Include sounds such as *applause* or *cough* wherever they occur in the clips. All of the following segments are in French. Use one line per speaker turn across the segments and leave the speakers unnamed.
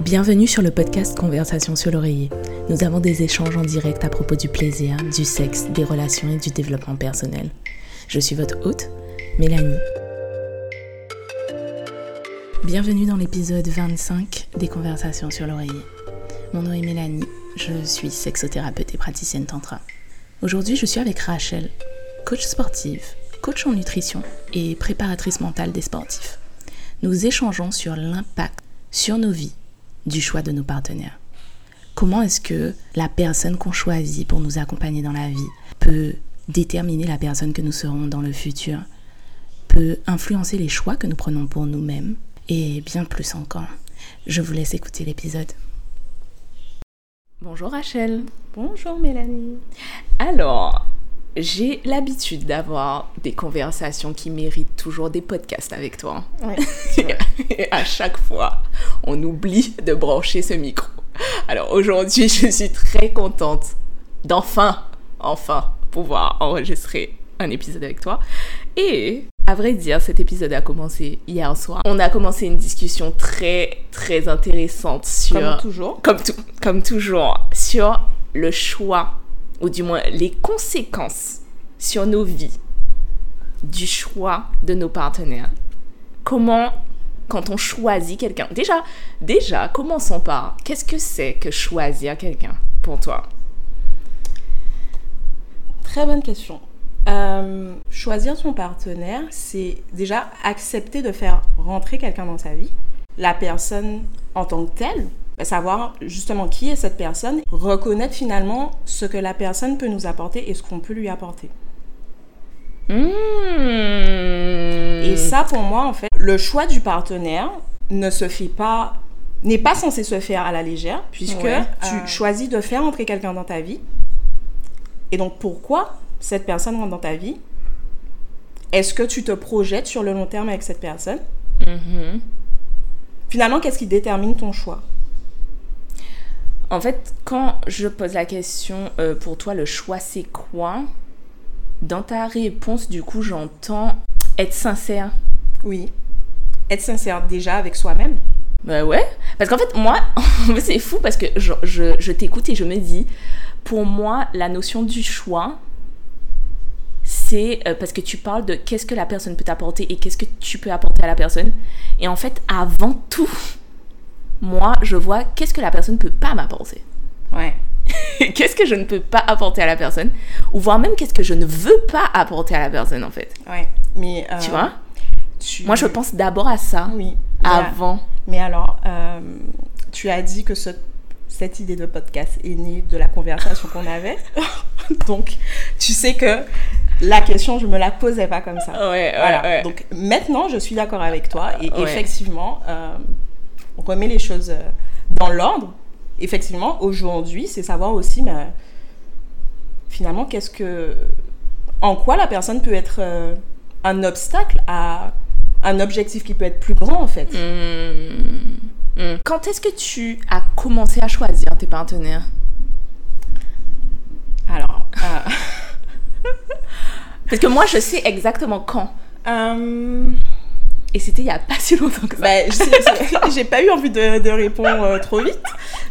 Bienvenue sur le podcast Conversation sur l'oreiller. Nous avons des échanges en direct à propos du plaisir, du sexe, des relations et du développement personnel. Je suis votre hôte, Mélanie. Bienvenue dans l'épisode 25 des Conversations sur l'oreiller. Mon nom est Mélanie, je suis sexothérapeute et praticienne tantra. Aujourd'hui, je suis avec Rachel, coach sportive, coach en nutrition et préparatrice mentale des sportifs. Nous échangeons sur l'impact sur nos vies du choix de nos partenaires. Comment est-ce que la personne qu'on choisit pour nous accompagner dans la vie peut déterminer la personne que nous serons dans le futur, peut influencer les choix que nous prenons pour nous-mêmes et bien plus encore. Je vous laisse écouter l'épisode. Bonjour Rachel.
Bonjour Mélanie.
Alors, j'ai l'habitude d'avoir des conversations qui méritent toujours des podcasts avec toi. *laughs* et à chaque fois, on oublie de brancher ce micro. Alors aujourd'hui, je suis très contente d'enfin, enfin, pouvoir enregistrer un épisode avec toi. Et à vrai dire, cet épisode a commencé hier soir. On a commencé une discussion très, très intéressante sur...
Comme toujours.
Comme, comme toujours, sur le choix ou du moins les conséquences sur nos vies du choix de nos partenaires. Comment, quand on choisit quelqu'un, déjà, déjà, commençons par, qu'est-ce que c'est que choisir quelqu'un pour toi?
Très bonne question. Euh, choisir son partenaire, c'est déjà accepter de faire rentrer quelqu'un dans sa vie. La personne en tant que telle, savoir justement qui est cette personne, reconnaître finalement ce que la personne peut nous apporter et ce qu'on peut lui apporter.
Mmh.
Et ça, pour moi, en fait, le choix du partenaire ne se fait pas, n'est pas censé se faire à la légère, puisque tu euh. choisis de faire entrer quelqu'un dans ta vie. Et donc, pourquoi cette personne rentre dans ta vie? Est-ce que tu te projettes sur le long terme avec cette personne? Mmh. Finalement, qu'est-ce qui détermine ton choix?
En fait, quand je pose la question, euh, pour toi, le choix, c'est quoi? Dans ta réponse, du coup, j'entends être sincère.
Oui. Être sincère déjà avec soi-même.
Bah ouais. Parce qu'en fait, moi, *laughs* c'est fou parce que je, je, t'écoute et je me dis, pour moi, la notion du choix, c'est euh, parce que tu parles de qu'est-ce que la personne peut t'apporter et qu'est-ce que tu peux apporter à la personne. Et en fait, avant tout, moi, je vois qu'est-ce que la personne ne peut pas m'apporter.
Ouais. *laughs*
qu'est-ce que je ne peux pas apporter à la personne, ou voire même qu'est-ce que je ne veux pas apporter à la personne, en fait.
Ouais. Mais.
Euh, tu vois? Moi, je pense d'abord à ça.
Oui.
Avant.
Mais alors, euh, tu as dit que cette idée de podcast est née de la conversation qu'on avait. *laughs* Donc, tu sais que la question, je me la posais pas comme ça.
Ouais, voilà. ouais.
Donc, maintenant, je suis d'accord avec toi. Et effectivement, euh, remet les choses euh, dans l'ordre. Effectivement, aujourd'hui, c'est savoir aussi, mais, finalement, qu'est-ce que, en quoi la personne peut être euh, un obstacle à un objectif qui peut être plus grand, en fait.
Mmh. Mmh. Quand est-ce que tu as commencé à choisir tes partenaires?
Alors. Euh, *laughs*
Parce que moi, je sais exactement quand. Et c'était il n'y a pas *laughs* si longtemps que ça.
Bah, *laughs* j'ai pas eu envie de, répondre euh, trop vite,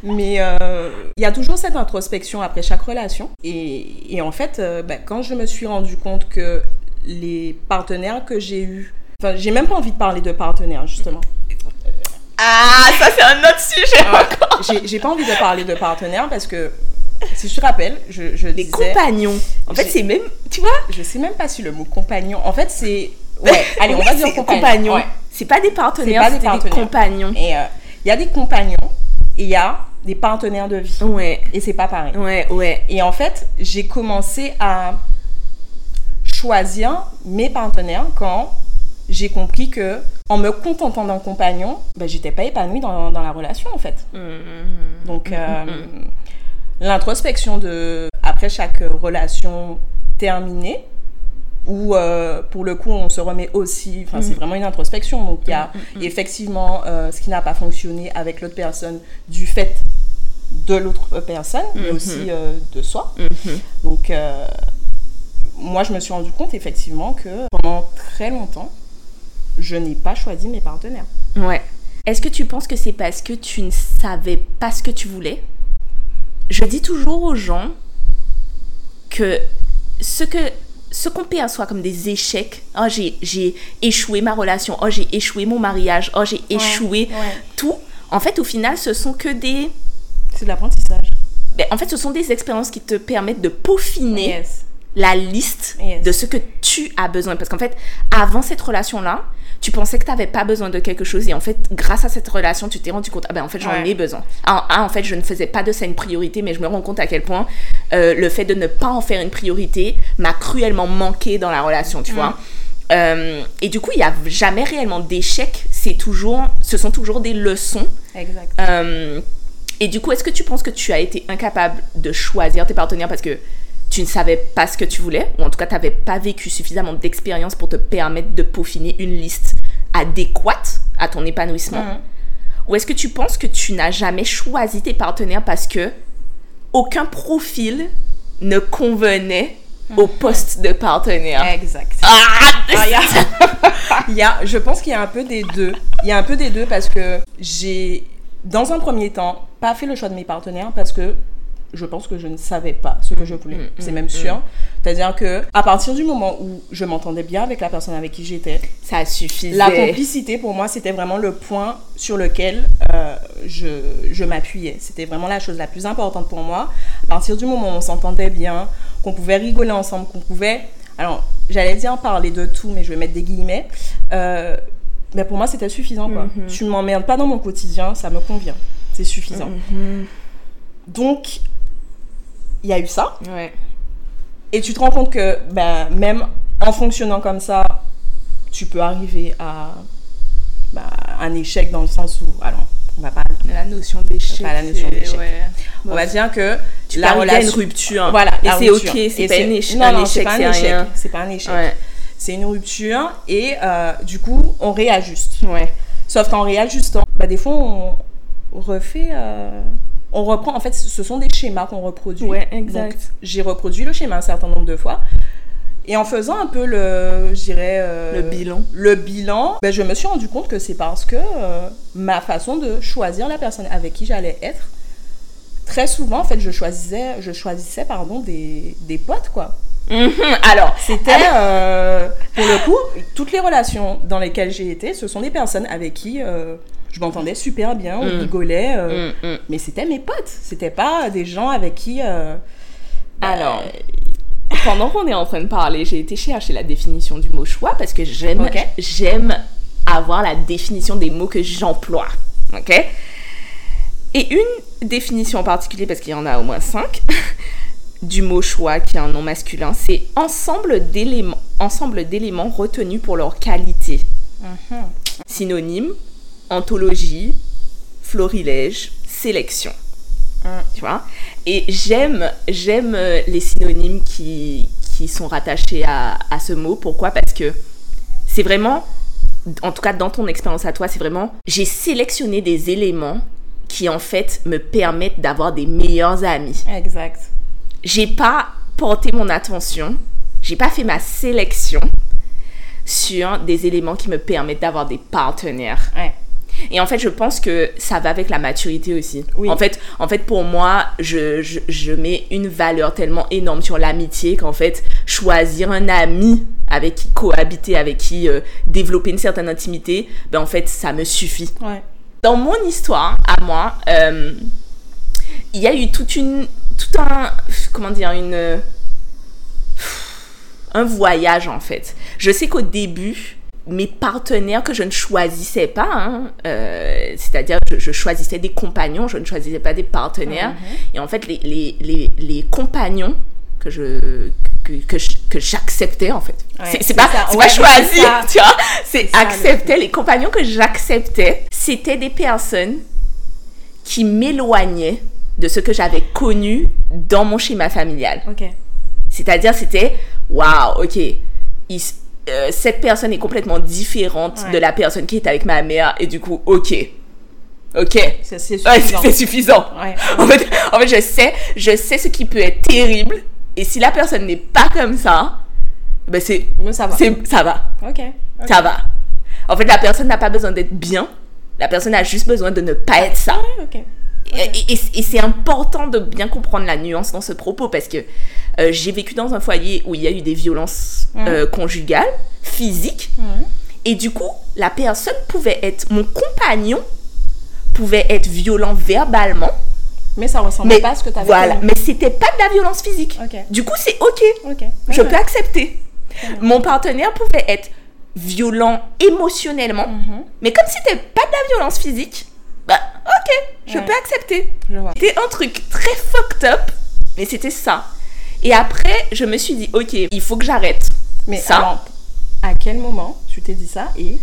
mais euh, il y a toujours cette introspection après chaque relation. Et, et en fait, euh, bah, quand je me suis rendu compte que les partenaires que j'ai eus, enfin, j'ai même pas envie de parler de partenaires justement.
Ah, ça c'est un autre sujet encore.
J'ai pas envie de parler de partenaires parce que si je te rappelle, je, je
Les compagnons. En fait, c'est même, tu vois?
Je sais même pas si le mot compagnon. En fait, c'est Ouais, *laughs* allez, on va dire compagnons.
C'est pas des partenaires, c'est des, compagnons.
Et il euh, y a des compagnons et il y a des partenaires de vie.
Ouais.
Et c'est pas pareil.
Ouais, ouais.
Et en fait, j'ai commencé à choisir mes partenaires quand j'ai compris que en me contentant d'un compagnon, ben, j'étais pas épanouie dans, dans, la relation en fait.
Mmh.
Donc euh, mmh. l'introspection de après chaque relation terminée, où euh, pour le coup on se remet aussi, enfin c'est mm. vraiment une introspection, donc il y a mm, mm, effectivement euh, ce qui n'a pas fonctionné avec l'autre personne du fait de l'autre personne, mais mm-hmm. aussi euh, de soi.
Mm-hmm.
Donc moi je me suis rendu compte effectivement que pendant très longtemps, je n'ai pas choisi mes partenaires.
Ouais. est-ce que tu penses que c'est parce que tu ne savais pas ce que tu voulais? Je dis toujours aux gens que ce que ce qu'on perçoit comme des échecs, oh j'ai échoué ma relation, oh j'ai échoué mon mariage, oh j'ai échoué tout, en fait au final ce sont que des...
C'est de l'apprentissage.
Ben, en fait ce sont des expériences qui te permettent de peaufiner la liste de ce que tu as besoin. Parce qu'en fait avant cette relation-là, tu pensais que tu n'avais pas besoin de quelque chose et en fait, grâce à cette relation, tu t'es rendu compte, ah ben en fait, j'en ai besoin. Ah, ah, en fait, je ne faisais pas de ça une priorité, mais je me rends compte à quel point euh, le fait de ne pas en faire une priorité m'a cruellement manqué dans la relation, tu mm. vois. Euh, et du coup, il n'y a jamais réellement d'échec, c'est toujours, ce sont toujours des leçons.
Exact.
Euh, et du coup, est-ce que tu penses que tu as été incapable de choisir tes partenaires? Parce que tu ne savais pas ce que tu voulais, ou en tout cas, tu n'avais pas vécu suffisamment d'expérience pour te permettre de peaufiner une liste adéquate à ton épanouissement mhm. Ou est-ce que tu penses que tu n'as jamais choisi tes partenaires parce que aucun profil ne convenait au mhm. poste de partenaire?
Exact. Ah, *laughs* il y a, je pense qu'il y a un peu des deux. Il y a un peu des deux parce que j'ai, dans un premier temps, pas fait le choix de mes partenaires parce que je pense que je ne savais pas ce que je voulais. Mm, mm, c'est même mm. sûr. C'est-à-dire que à partir du moment où je m'entendais bien avec la personne avec qui j'étais,
ça suffisait.
La complicité pour moi, c'était vraiment le point sur lequel euh, je, je m'appuyais. C'était vraiment la chose la plus importante pour moi. À partir du moment où on s'entendait bien, qu'on pouvait rigoler ensemble, qu'on pouvait, alors j'allais dire parler de tout, mais je vais mettre des guillemets. Euh, mais pour moi, c'était suffisant. Quoi. Mm-hmm. Tu ne m'emmerdes pas dans mon quotidien, ça me convient. C'est suffisant. Mm-hmm. Donc, il y a eu ça. Et tu te rends compte que ben, même en fonctionnant comme ça, tu peux arriver à ben, un échec dans le sens où, alors, on va pas
la notion d'échec.
la notion d'échec. On va dire que
tu la relation, une rupture.
Voilà.
Et c'est ok, c'est pas, un échec. Non, non, c'est pas un échec.
C'est pas un échec. C'est une rupture et euh, du coup, on réajuste.
Ouais.
Sauf qu'en réajustant, bah, des fois, on refait. Euh, on reprend, en fait, ce sont des schémas qu'on reproduit.
Ouais, exact.
J'ai reproduit le schéma un certain nombre de fois. Et en faisant un peu le, je dirais, euh,
le bilan,
le bilan ben, je me suis rendu compte que c'est parce que euh, ma façon de choisir la personne avec qui j'allais être, très souvent, en fait, je choisissais, je choisissais pardon, des, des potes, quoi.
Mhm. Alors,
c'était, euh, pour le coup, toutes les relations dans lesquelles j'ai été, ce sont des personnes avec qui je m'entendais super bien, on mm. rigolait, euh, mm, mm. mais c'était mes potes, c'était pas des gens avec qui. Euh,
Alors, pendant qu'on est en train de parler, j'ai été chercher la définition du mot choix parce que j'aime, j'aime avoir la définition des mots que j'emploie, ok? Et une définition en particulier, parce qu'il y en a au moins cinq, du mot choix, qui est un nom masculin, c'est ensemble d'éléments, ensemble d'éléments retenus pour leur qualité. Mm-hmm. Synonyme, anthologie, florilège, sélection. Hein. Tu vois? Et j'aime, j'aime euh, les synonymes qui, qui sont rattachés à, à ce mot. Pourquoi? Parce que c'est vraiment, en tout cas dans ton expérience à toi, c'est vraiment, j'ai sélectionné des éléments qui en fait me permettent d'avoir des meilleurs amis.
Exact.
J'ai pas porté mon attention, j'ai pas fait ma sélection sur des éléments qui me permettent d'avoir des partenaires.
Ouais.
Et en fait, je pense que ça va avec la maturité aussi. En, fait, en fait, pour moi, je, je, mets une valeur tellement énorme sur l'amitié qu'en fait, choisir un ami avec qui cohabiter, avec qui euh, développer une certaine intimité, ben en fait, ça me suffit. Dans mon histoire, à moi, euh, il y a eu toute une, tout un, comment dire, une, un voyage en fait. Je sais qu'au début, mes partenaires que je ne choisissais pas, hein, euh, c'est-à-dire je, je, choisissais des compagnons, je ne choisissais pas des partenaires. Mhm. Et en fait, les, les, les, les compagnons que je que, que, j'acceptais en fait. c'est pas, pas choisi, tu vois. C'est accepter les compagnons que j'acceptais, c'était des personnes qui m'éloignaient de ce que j'avais connu dans mon schéma familial. C'est-à-dire c'était waouh, OK. Euh, cette personne est complètement différente de la personne qui est avec ma mère et du coup, ok. Ok.
C'est suffisant.
c'est suffisant. En, fait, en, fait, je sais, je sais ce qui peut être terrible et si la personne n'est pas comme ça, ben c'est
ça va.
Ça va.
ok.
Ça va. En fait, la personne n'a pas besoin d'être bien La personne a juste besoin de ne pas être ça.
ok.
Et, et- et c'est important de bien comprendre la nuance dans ce propos parce que euh, j'ai vécu dans un foyer où il y a eu des violences euh, conjugales, physiques, et du coup, la personne pouvait être, mon compagnon pouvait être violent verbalement,
Mais ça ressemble
mais
pas à ce que tu avais
voilà, mais c'était pas de la violence physique. Du coup, c'est ok, je peux accepter. Mon partenaire pouvait être violent émotionnellement,
Mhm.
mais comme c'était pas de la violence physique, bah ok, je
Ouais.
peux accepter. C'était un truc très fucked up, mais c'était ça. Et après, je me suis dit, ok, il faut que j'arrête.
Mais
ça.
alors, à quel moment tu t'es dit ça et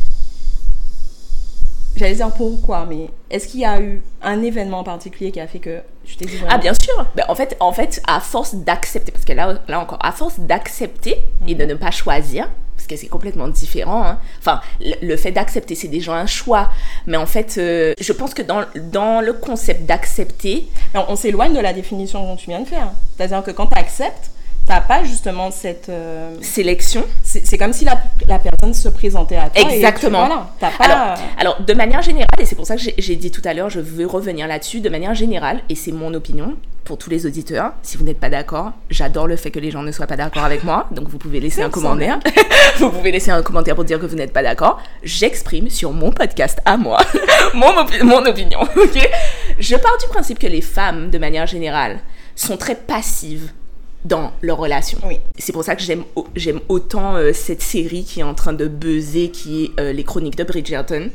j'allais dire pourquoi, mais est-ce qu'il y a eu un événement en particulier qui a fait que tu t'es dit vraiment
Ah bien sûr. Ben, en fait, en fait, à force d'accepter, parce que là, là encore, à force d'accepter et de ne pas choisir, parce que c'est complètement différent. hein. Enfin, le, fait d'accepter, c'est déjà un choix. Mais en fait, euh, je pense que dans, le concept d'accepter,
Alors, on s'éloigne de la définition dont tu viens de faire. C'est-à-dire que quand tu acceptes, t'as pas justement cette. euh,
sélection.
c'est comme si la, la personne se présentait à toi. et tu-
Exactement.
voilà, t'as pas.
Alors, alors, de manière générale, et c'est pour ça que j'ai- dit tout à l'heure, je veux revenir là-dessus, de manière générale, et c'est mon opinion pour tous les auditeurs, si vous n'êtes pas d'accord, j'adore le fait que les gens ne soient pas d'accord avec moi, donc vous pouvez laisser un commentaire. *laughs* vous pouvez laisser un commentaire pour dire que vous n'êtes pas d'accord. J'exprime sur mon podcast à moi *laughs* mon, opi- mon opinion, *laughs* ok? Je pars du principe que les femmes, de manière générale, sont très passives dans leur relation.
Oui.
C'est pour ça que j'aime j'aime autant euh, cette série qui est en train de buzzer, qui est euh, les chroniques de Bridgerton.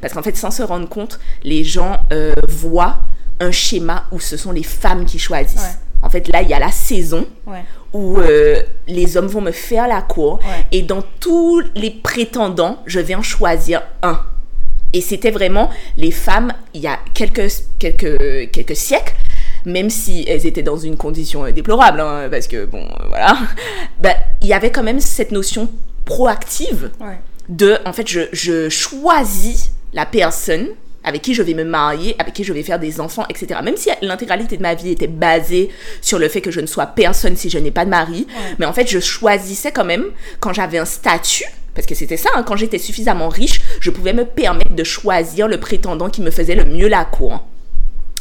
Parce qu'en fait, sans se rendre compte, les gens euh, voient un schéma où ce sont les femmes qui choisissent.
Ouais.
En fait, là, il y a la saison
Ouais.
où les hommes vont me faire la cour.
Ouais.
Et dans tous les prétendants, je vais en choisir un. Et c'était vraiment les femmes, il y a quelques, quelques, quelques siècles, même si elles étaient dans une condition euh, déplorable, hein, parce que, bon, euh, voilà, *laughs* bah, il y avait quand même cette notion proactive
Ouais.
de, en fait, je, je choisis la personne avec qui je vais me marier, avec qui je vais faire des enfants, etc. Même si l'intégralité de ma vie était basée sur le fait que je ne sois personne si je n'ai pas de mari, mais en fait, je choisissais quand même, quand j'avais un statut, parce que c'était ça, hein, quand j'étais suffisamment riche, je pouvais me permettre de choisir le prétendant qui me faisait le mieux la cour.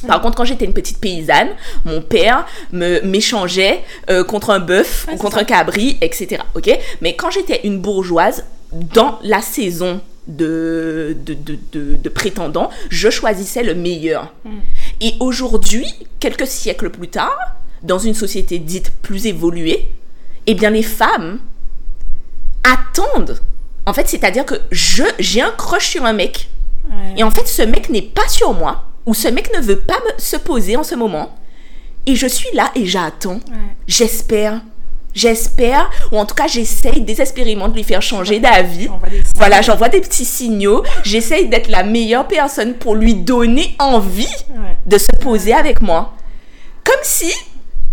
Par contre, quand j'étais une petite paysanne, mon père me m'échangeait euh, contre un bœuf contre
ça.
un cabri, etc. Ok? Mais quand j'étais une bourgeoise, dans la saison de, de, de, de, de prétendants, je choisissais le meilleur. Et aujourd'hui, quelques siècles plus tard, dans une société dite plus évoluée, eh bien les femmes attendent. En fait, c'est-à-dire que je j'ai un crush sur un mec,
Ouais.
et en fait, ce mec n'est pas sur moi, ou ce mec ne veut pas me, se poser en ce moment. Et je suis là et j'attends.
Ouais.
J'espère. J'espère, ou en tout cas, j'essaye désespérément de lui faire changer d'avis. Voilà, j'envoie des petits signaux. J'essaye d'être la meilleure personne pour lui donner envie
Ouais.
de se poser avec moi. Comme si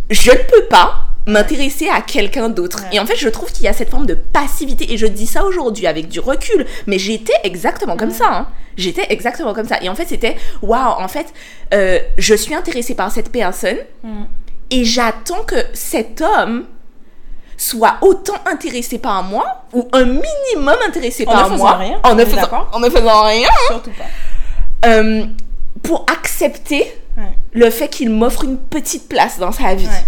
je ne peux pas m'intéresser à quelqu'un d'autre.
Ouais.
Et en fait, je trouve qu'il y a cette forme de passivité. Et je dis ça aujourd'hui avec du recul. Mais j'étais exactement comme ça. hein. J'étais exactement comme ça. Et en fait, c'était, waouh, en fait, euh, je suis intéressée par cette personne.
Mm.
Et j'attends que cet homme soit autant intéressé par moi ou un minimum intéressé
En
par moi
rien,
en ne faisant, en ne faisant rien
Surtout pas.
euh, pour accepter
Ouais.
le fait qu'il m'offre une petite place dans sa vie.
Ouais.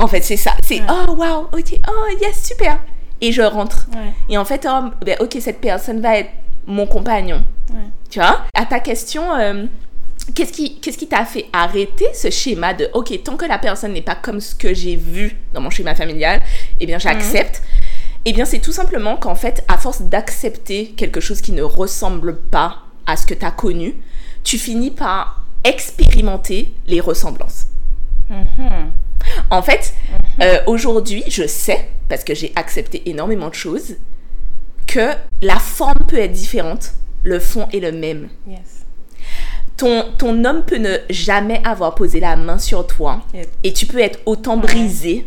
En fait, c'est ça. C'est
Ouais.
oh waouh, ok, oh yes, super. Et je rentre.
Ouais.
Et en fait, oh, ben, ok, cette personne va être mon compagnon.
Ouais.
Tu vois? À ta question, euh, qu'est-ce qui qu'est-ce qui t'a fait arrêter ce schéma de ok, tant que la personne n'est pas comme ce que j'ai vu dans mon schéma familial, eh bien j'accepte. Eh bien, c'est tout simplement qu'en fait, à force d'accepter quelque chose qui ne ressemble pas à ce que tu as connu, tu finis par expérimenter les ressemblances.
Mhm.
En fait, euh, aujourd'hui, je sais, parce que j'ai accepté énormément de choses, que la forme peut être différente, le fond est le même.
Yes.
Ton, ton homme peut ne jamais avoir posé la main sur toi
Yep.
et tu peux être autant brisé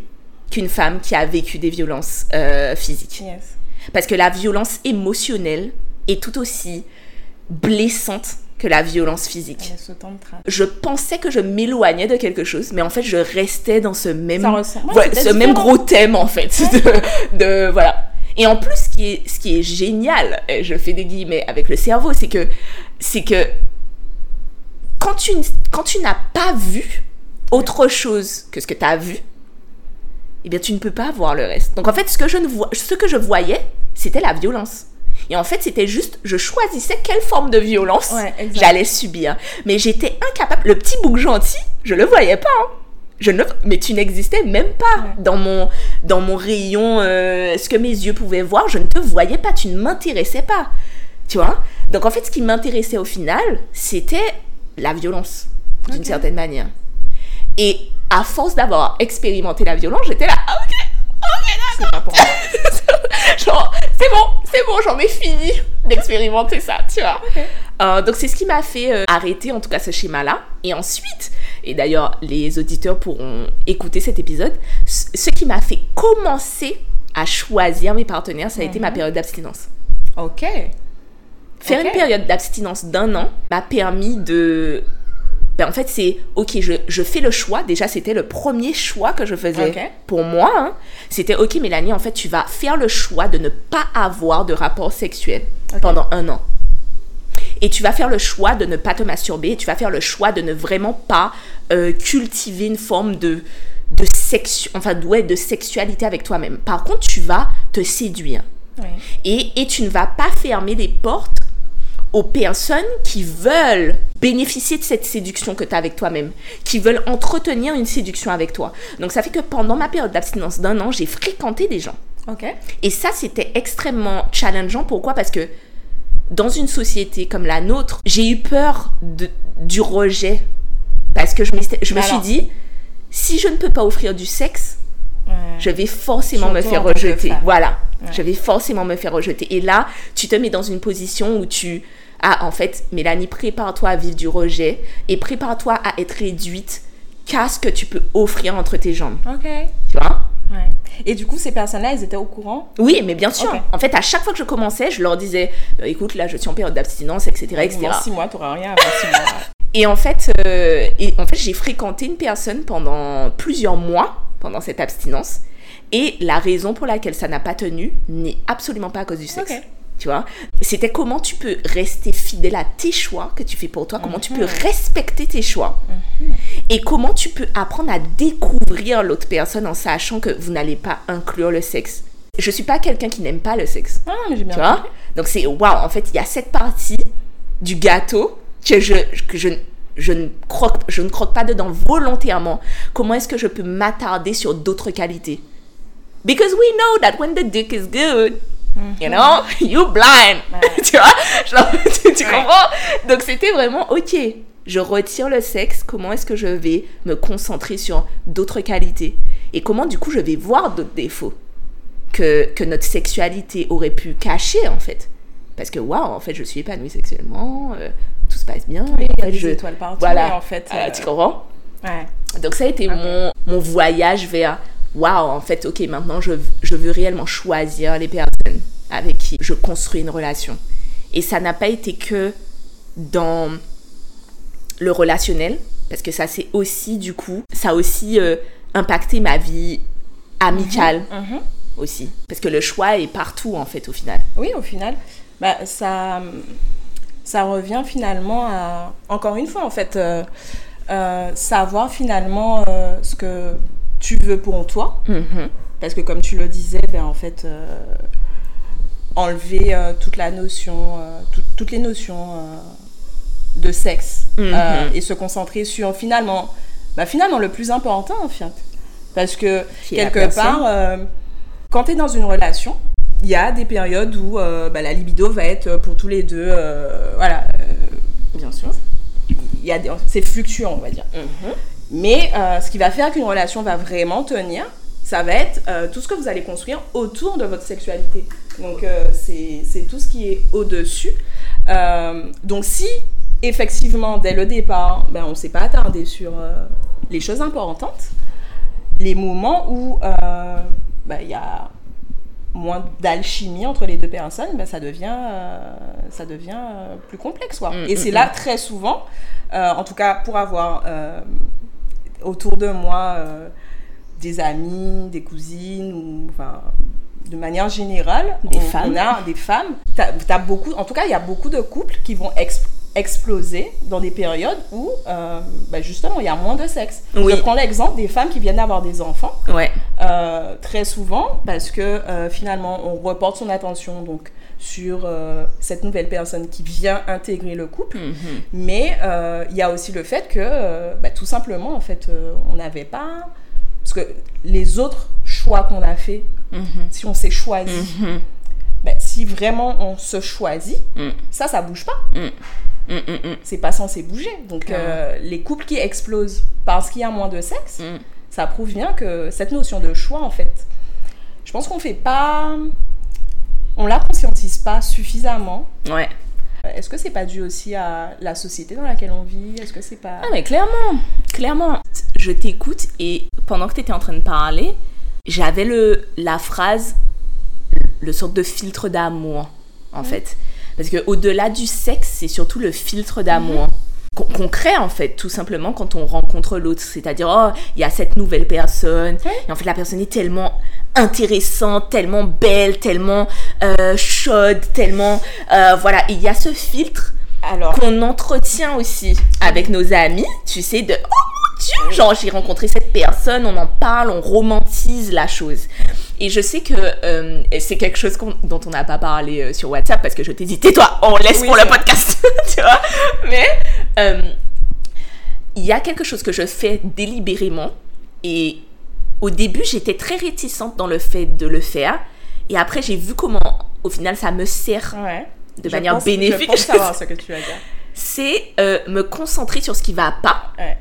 qu'une femme qui a vécu des violences euh, physiques.
Yes.
Parce que la violence émotionnelle est tout aussi blessante que la violence physique. Je pensais que je m'éloignais de quelque chose, mais en fait, je restais dans ce même,
ouais,
Ouais, ce même gros thème, en fait. De, de- voilà. Et en plus, ce qui est, ce qui est génial, et je fais des guillemets avec le cerveau, c'est que, c'est que quand tu, quand tu n'as pas vu autre chose que ce que tu as vu, eh bien, tu ne peux pas voir le reste. Donc, en fait, ce que je, ne vois, ce que je voyais, c'était la violence. Et en fait, c'était juste, je choisissais quelle forme de violence j'allais subir. Mais j'étais incapable. Le petit bouc gentil, je le voyais pas. Hein. Je ne, mais tu n'existais même pas dans mon dans mon rayon. Euh, ce que mes yeux pouvaient voir, je ne te voyais pas. Tu ne m'intéressais pas. Tu vois? Donc en fait, ce qui m'intéressait au final, c'était la violence, d'une certaine manière. Et à force d'avoir expérimenté la violence, j'étais là, ah, ok, ok, d'accord. *laughs* *laughs* Genre, c'est bon, c'est bon, j'en ai fini d'expérimenter ça, tu vois. Euh, donc c'est ce qui m'a fait euh, arrêter en tout cas ce schéma-là. Et ensuite, et d'ailleurs les auditeurs pourront écouter cet épisode, ce qui m'a fait commencer à choisir mes partenaires, ça a été ma mhm. période d'abstinence.
Ok.
Faire une période d'abstinence d'un an m'a permis de ben en fait, c'est ok, je, je, fais le choix. Déjà, c'était le premier choix que je faisais pour moi. Hein. C'était ok, Mélanie, en fait, tu vas faire le choix de ne pas avoir de rapport sexuel pendant un an. Et tu vas faire le choix de ne pas te masturber. Et tu vas faire le choix de ne vraiment pas euh, cultiver une forme de, de, sexu enfin, ouais, de sexualité avec toi-même. Par contre, tu vas te séduire. Et, et tu ne vas pas fermer les portes aux personnes qui veulent bénéficier de cette séduction que tu as avec toi-même, qui veulent entretenir une séduction avec toi. Donc ça fait que pendant ma période d'abstinence d'un an, j'ai fréquenté des gens.
Ok.
Et ça, c'était extrêmement challengeant. Pourquoi? Parce que dans une société comme la nôtre, j'ai eu peur de, du rejet. Parce que je, je me suis dit, si je ne peux pas offrir du sexe, je vais forcément me faire rejeter. Voilà. Je vais forcément me faire rejeter. Et là, tu te mets dans une position où tu ah, en fait, Mélanie, prépare-toi à vivre du rejet et prépare-toi à être réduite qu'à ce que tu peux offrir entre tes jambes.
Ok.
Tu vois?
Ouais. Et du coup, ces personnes-là, elles étaient au courant?
Oui, mais bien sûr. En fait, à chaque fois que je commençais, je leur disais bah, écoute, là, je suis en période d'abstinence, etc. etc.
Dans six mois, t'auras rien avant six mois. *laughs*
et en fait, euh, et en fait j'ai fréquenté une personne pendant plusieurs mois, pendant cette abstinence. Et la raison pour laquelle ça n'a pas tenu n'est absolument pas à cause du sexe. Tu vois? C'était comment tu peux rester fidèle à tes choix que tu fais pour toi, comment tu peux mhm. respecter tes choix mhm. et comment tu peux apprendre à découvrir l'autre personne en sachant que vous n'allez pas inclure le sexe. Je suis pas quelqu'un qui n'aime pas le sexe.
Ah, bien
tu vois? Donc c'est waouh, en fait, il y a cette partie du gâteau que je que je je ne croque je ne croque pas dedans volontairement. Comment est-ce que je peux m'attarder sur d'autres qualités? Because we know that when the dick is good, You know, *laughs* you blind. *laughs* tu vois, *laughs* tu, comprends? Donc c'était vraiment ok. Je retire le sexe. Comment est-ce que je vais me concentrer sur d'autres qualités? Et comment du coup je vais voir d'autres défauts que, que notre sexualité aurait pu cacher en fait? Parce que waouh, en fait, je suis épanouie sexuellement, euh, tout se passe bien.
Oui, y a des étoiles partout. Voilà, en fait.
Euh, tu comprends?
Ouais.
Donc ça a été mon, mon voyage vers waouh, en fait, ok, maintenant je, je veux réellement choisir les avec qui je construis une relation. Et ça n'a pas été que dans le relationnel, parce que ça c'est aussi du coup, ça a aussi euh, impacté ma vie amicale mhm, mhm. aussi. Parce que le choix est partout en fait au final.
Oui, au final. Bah, ça, ça revient finalement à, encore une fois en fait, euh, euh, savoir finalement ce que tu veux pour toi. Mhm. Parce que comme tu le disais, ben, en fait, enlever euh, toute la notion, euh, toutes les notions euh, de sexe mhm. et se concentrer sur finalement, bah, finalement le plus important en fait. Parce que quelque part, quand tu es dans une relation, il y a des périodes où bah, la libido va être pour tous les deux, voilà, bien sûr. Il y a c'est fluctuant, on va dire. Mhm. Mais ce qui va faire qu'une relation va vraiment tenir, ça va être tout ce que vous allez construire autour de votre sexualité. Donc euh, c'est tout ce qui est au-dessus. Euh, donc si effectivement dès le départ, ben, on ne s'est pas attardé sur euh, les choses importantes, les moments où ben, il y a moins d'alchimie entre les deux personnes, ben, ça devient, ça devient plus complexe. Quoi. Mm, Et c'est mm, là mm. très souvent, en tout cas pour avoir autour de moi des amis, des cousines, ou enfin de manière générale,
Des
on,
femmes.
on a des femmes. T'as beaucoup, en tout cas, il y a beaucoup de couples qui vont ex- exploser dans des périodes où, euh, bah, justement, il y a moins de sexe.
Oui.
Je prends l'exemple des femmes qui viennent d'avoir des enfants.
Ouais.
Euh, très souvent parce que euh, finalement on reporte son attention donc sur cette nouvelle personne qui vient intégrer le couple
Mhm.
mais il y a aussi le fait que bah, tout simplement en fait on n'avait pas parce que les autres choix qu'on a fait
Mhm.
si on s'est choisi
Mhm.
bah, si vraiment on se choisit
Mm.
ça ça bouge pas
Mm, mm,
c'est pas censé bouger donc euh, les couples qui explosent parce qu'il y a moins de sexe ça prouve bien que cette notion de choix, en fait, je pense qu'on fait pas. On la conscientise pas suffisamment.
Ouais.
Est-ce que c'est pas dû aussi à la société dans laquelle on vit? Est-ce que c'est pas.
Ah mais clairement, clairement. Je t'écoute et pendant que tu étais en train de parler, j'avais le la phrase le sorte de filtre d'amour en fait. Parce que au-delà du sexe, c'est surtout le filtre d'amour. Qu'on qu'on crée en fait, tout simplement quand on rencontre l'autre. C'est-à-dire, oh, il y a cette nouvelle personne, et en fait la personne est tellement intéressante, tellement belle, tellement euh, chaude, tellement... euh, voilà, il y a ce filtre
Alors,
qu'on entretient aussi avec nos amis, tu sais, de oh mon dieu, genre j'ai rencontré cette personne, on en parle, on romantise la chose. Et je sais que euh, c'est quelque chose dont on n'a pas parlé euh, sur WhatsApp parce que je t'ai dit tais-toi, on laisse
Oui,
pour le podcast, *laughs* tu vois. Mais euh, il y a quelque chose que je fais délibérément et au début j'étais très réticente dans le fait de le faire et après j'ai vu comment au final ça me sert
ouais.
de
Je
manière
pense-
bénéfique.
Je pense savoir *laughs* ce que tu vas dire.
c'est euh, me concentrer sur ce qui va pas
Ouais.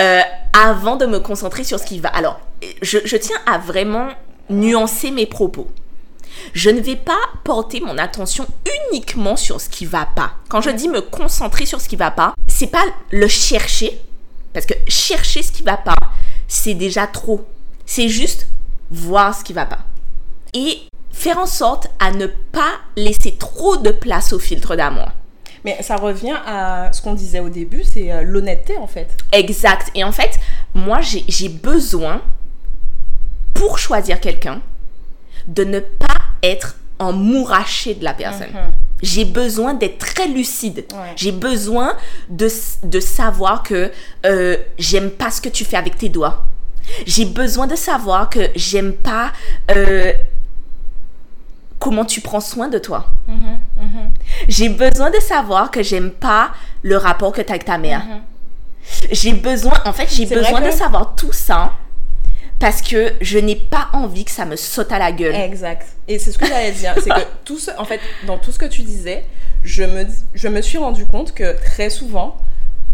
euh, avant de me concentrer sur ce qui va. Alors, je, je tiens à vraiment nuancer mes propos. Je ne vais pas porter mon attention uniquement sur ce qui va pas. Quand je dis me concentrer sur ce qui va pas, c'est pas le chercher, parce que chercher ce qui va pas, c'est déjà trop. C'est juste voir ce qui va pas. Et faire en sorte à ne pas laisser trop de place au filtre d'amour.
Mais ça revient à ce qu'on disait au début, c'est euh, l'honnêteté en fait.
Exact. Et en fait, moi, j'ai j'ai besoin, pour choisir quelqu'un, de ne pas être en mouraché de la personne.
Mhm.
J'ai besoin d'être très lucide.
Ouais.
J'ai besoin de, de savoir que euh, j'aime pas ce que tu fais avec tes doigts. J'ai besoin de savoir que j'aime pas euh, comment tu prends soin de toi.
Mhm, mhm,
J'ai besoin de savoir que j'aime pas le rapport que tu as avec ta mère. J'ai besoin, en fait, j'ai besoin de savoir tout ça parce que je n'ai pas envie que ça me saute à la gueule.
Exact. Et c'est ce que j'allais dire, c'est que *laughs* tout ce, en fait, dans tout ce que tu disais, je me, je me suis rendu compte que très souvent,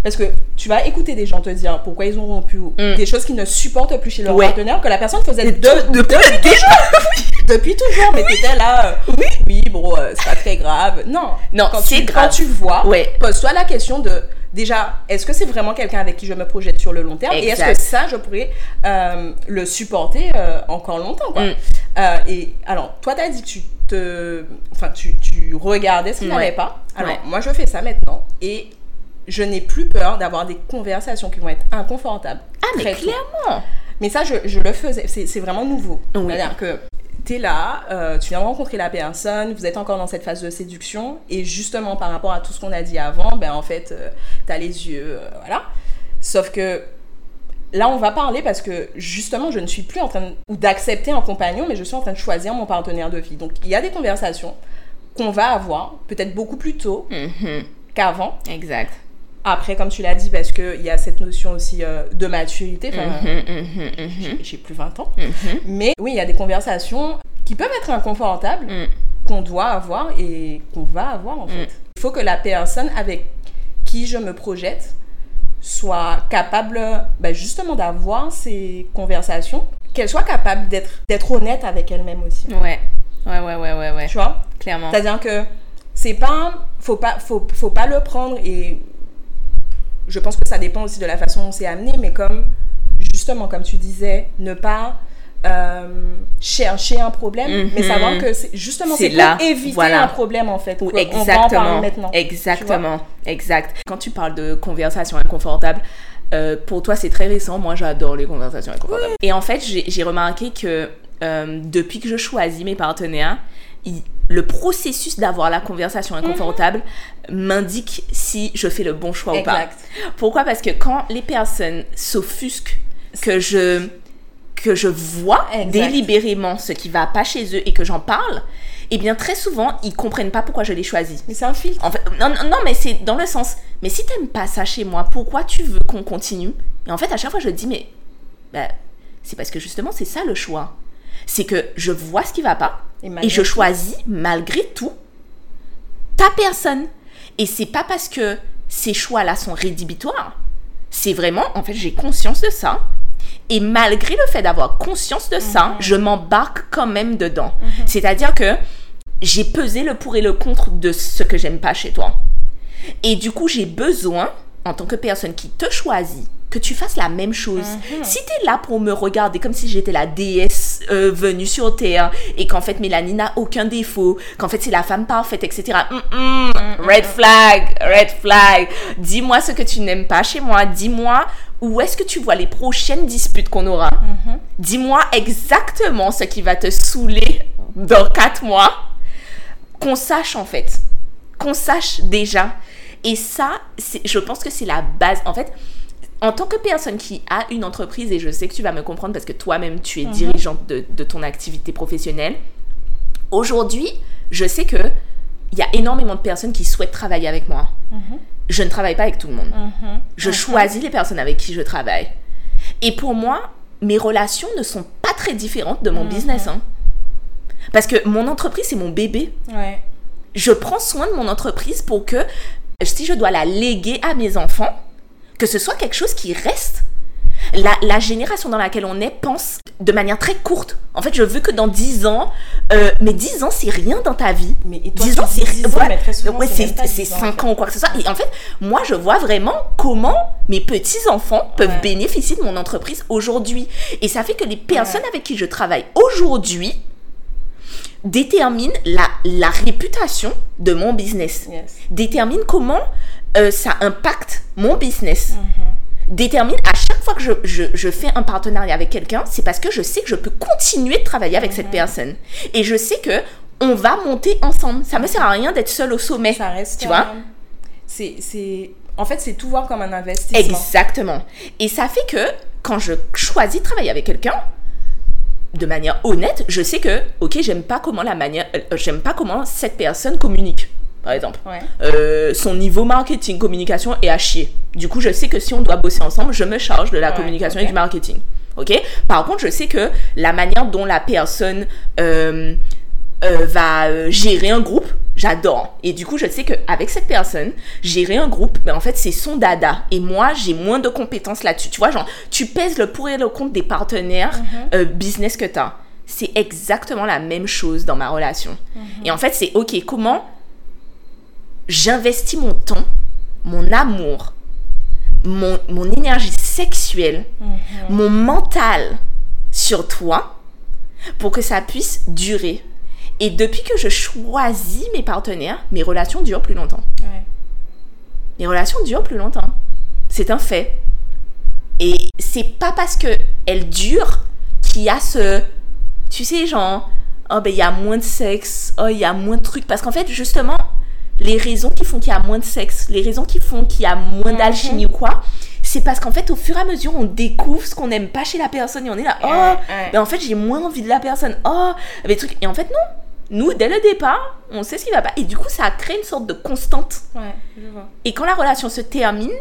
parce que tu vas écouter des gens te dire pourquoi ils ont rompu,
Mm.
des choses qu'ils ne supportent plus chez leur
Ouais.
partenaire, que la personne faisait de,
de-
depuis toujours. *laughs* depuis toujours, mais t'étais là, euh, oui, oui, bro, euh, c'est pas très grave. Non,
Non,
quand
c'est
tu,
grave.
Quand tu vois,
Ouais.
pose-toi la question de déjà, est-ce que c'est vraiment quelqu'un avec qui je me projette sur le long terme? Et est-ce que ça, je pourrais euh, le supporter euh, encore longtemps quoi?
Mm.
Euh, Et alors, toi, tu as dit que tu te. Enfin, tu, tu regardais ce qui
Ouais.
n'allait pas. Alors,
Ouais.
moi, je fais ça maintenant et je n'ai plus peur d'avoir des conversations qui vont être inconfortables.
Ah, mais
tôt.
clairement.
Mais ça, je, je le faisais. C'est c'est vraiment nouveau.
Oui.
C'est-à-dire que là, euh, tu viens de rencontrer la personne, vous êtes encore dans cette phase de séduction, et justement, par rapport à tout ce qu'on a dit avant, ben en fait, tu as les yeux, euh, voilà. Sauf que là, on va parler parce que justement, je ne suis plus en train d'accepter un compagnon, mais je suis en train de choisir mon partenaire de vie. Donc, il y a des conversations qu'on va avoir, peut-être beaucoup plus tôt
Mhm.
qu'avant.
Exact.
Après, comme tu l'as dit, parce qu'il y a cette notion aussi euh, de maturité. Enfin,
Mhm, mhm, mhm,
j'ai- plus 20 ans. Mais oui, il y a des conversations qui peuvent être inconfortables,
Mm.
qu'on doit avoir et qu'on va avoir en fait. Il faut que la personne avec qui je me projette soit capable ben, justement d'avoir ces conversations, qu'elle soit capable d'être d'être honnête avec elle-même aussi.
Ouais. Ouais, ouais, ouais, ouais, ouais.
Tu vois?
Clairement.
C'est-à-dire que c'est pas faut pas faut, faut pas le prendre et je pense que ça dépend aussi de la façon dont c'est amené mais comme justement comme tu disais ne pas euh, chercher un problème mais
Mhm.
savoir que c'est justement
C'est
pour éviter
voilà.
un problème en fait
Ou
qu'on va en
exactement.
maintenant
Exactement. Exact. Quand tu parles de conversation inconfortable, euh, pour toi c'est très récent. Moi j'adore les conversations inconfortables. Et en fait j'ai remarqué que euh, depuis que je choisis mes partenaires, le processus d'avoir la conversation inconfortable m'indique si je fais le bon choix ou pas. Pourquoi? Parce que quand les personnes s'offusquent que je que je vois délibérément ce qui va pas chez eux et que j'en parle, eh bien très souvent ils comprennent pas pourquoi je l'ai choisi.
Mais c'est un filtre.
En fait, non, non, mais c'est dans le sens. Mais si t'aimes pas ça chez moi, pourquoi tu veux qu'on continue? Et en fait, à chaque fois, je dis mais bah, c'est parce que justement c'est ça le choix. C'est que je vois ce qui va pas et, je choisis malgré tout ta personne. Et c'est pas parce que ces choix-là sont rédhibitoires. C'est vraiment, en fait, j'ai conscience de ça. Et malgré le fait d'avoir conscience de ça, mhm. je m'embarque quand même dedans. Mhm. C'est-à-dire que j'ai pesé le pour et le contre de ce que j'aime pas chez toi. Et du coup, j'ai besoin, en tant que personne qui te choisit, que tu fasses la même chose. Mhm. Si tu es là pour me regarder comme si j'étais la déesse euh, venue sur Terre et qu'en fait Mélanie n'a aucun défaut, qu'en fait c'est la femme parfaite, etc. red flag, red flag. Dis-moi ce que tu n'aimes pas chez moi. Dis-moi où est-ce que tu vois les prochaines disputes qu'on aura. Mhm. Dis-moi exactement ce qui va te saouler dans quatre mois. Qu'on sache en fait. Qu'on sache déjà. Et ça, je pense que c'est la base. En fait, en tant que personne qui a une entreprise, et je sais que tu vas me comprendre parce que toi-même tu es mhm. dirigeante de, ton activité professionnelle, aujourd'hui, je sais que il y a énormément de personnes qui souhaitent travailler avec moi. Mhm. Je ne travaille pas avec tout le monde. Mhm. Je choisis les personnes avec qui je travaille. Et pour moi, mes relations ne sont pas très différentes de mon business. Hein. Parce que mon entreprise, c'est mon bébé. Je prends soin de mon entreprise pour que si je dois la léguer à mes enfants, que ce soit quelque chose qui reste. La, génération dans laquelle on est pense de manière très courte. En fait, je veux que dans 10 ans, euh, mais 10 ans, c'est rien dans ta vie.
Mais 10 ans, c'est
rien. c'est 5 ans ou quoi que ce soit. Et en fait, moi, je vois vraiment comment mes petits-enfants peuvent bénéficier de mon entreprise aujourd'hui. Et ça fait que les personnes avec qui je travaille aujourd'hui déterminent la, la réputation de mon business. Déterminent comment euh, ça impacte mon business. Mhm. Détermine à chaque fois que je, je, fais un partenariat avec quelqu'un, c'est parce que je sais que je peux continuer de travailler avec cette mhm. personne. Et je sais que on va monter ensemble. Ça me sert à rien d'être seul au sommet.
Ça reste. Tu vois? C'est. En fait, c'est tout voir comme un investissement.
Exactement. Et ça fait que quand je choisis de travailler avec quelqu'un, de manière honnête, je sais que, ok, j'aime pas comment la manière, euh, j'aime pas comment cette personne communique par exemple. Euh, son niveau marketing, communication est à chier. Du coup, je sais que si on doit bosser ensemble, je me charge de la communication et du marketing. Ok? Par contre, je sais que la manière dont la personne euh, euh, va gérer un groupe, j'adore. Et du coup, je sais qu'avec cette personne, gérer un groupe, ben, en fait, c'est son dada. Et moi, j'ai moins de compétences là-dessus. Tu vois, genre, tu pèses le pour et le contre des partenaires mhm. business que tu as. C'est exactement la même chose dans ma relation. Mhm. Et en fait, c'est OK, comment j'investis mon temps, mon amour, mon, mon énergie sexuelle, mhm. mon mental sur toi pour que ça puisse durer. Et depuis que je choisis mes partenaires, mes relations durent plus longtemps. Mes relations durent plus longtemps. C'est un fait. Et c'est pas parce que elles durent qu'il y a ce. Tu sais, genre, oh ben il y a moins de sexe, oh il y a moins de trucs. Parce qu'en fait, justement, les raisons qui font qu'il y a moins de sexe, les raisons qui font qu'il y a moins mhm. d'alchimie ou quoi, c'est parce qu'en fait, au fur et à mesure, on découvre ce qu'on n'aime pas chez la personne et on est là, oh, mais en fait, j'ai moins envie de la personne, oh, des trucs. Et en fait, non. Nous, dès le départ, on sait ce qui va pas. Et du coup, ça crée une sorte de constante.
Ouais, je vois.
Et quand la relation se termine,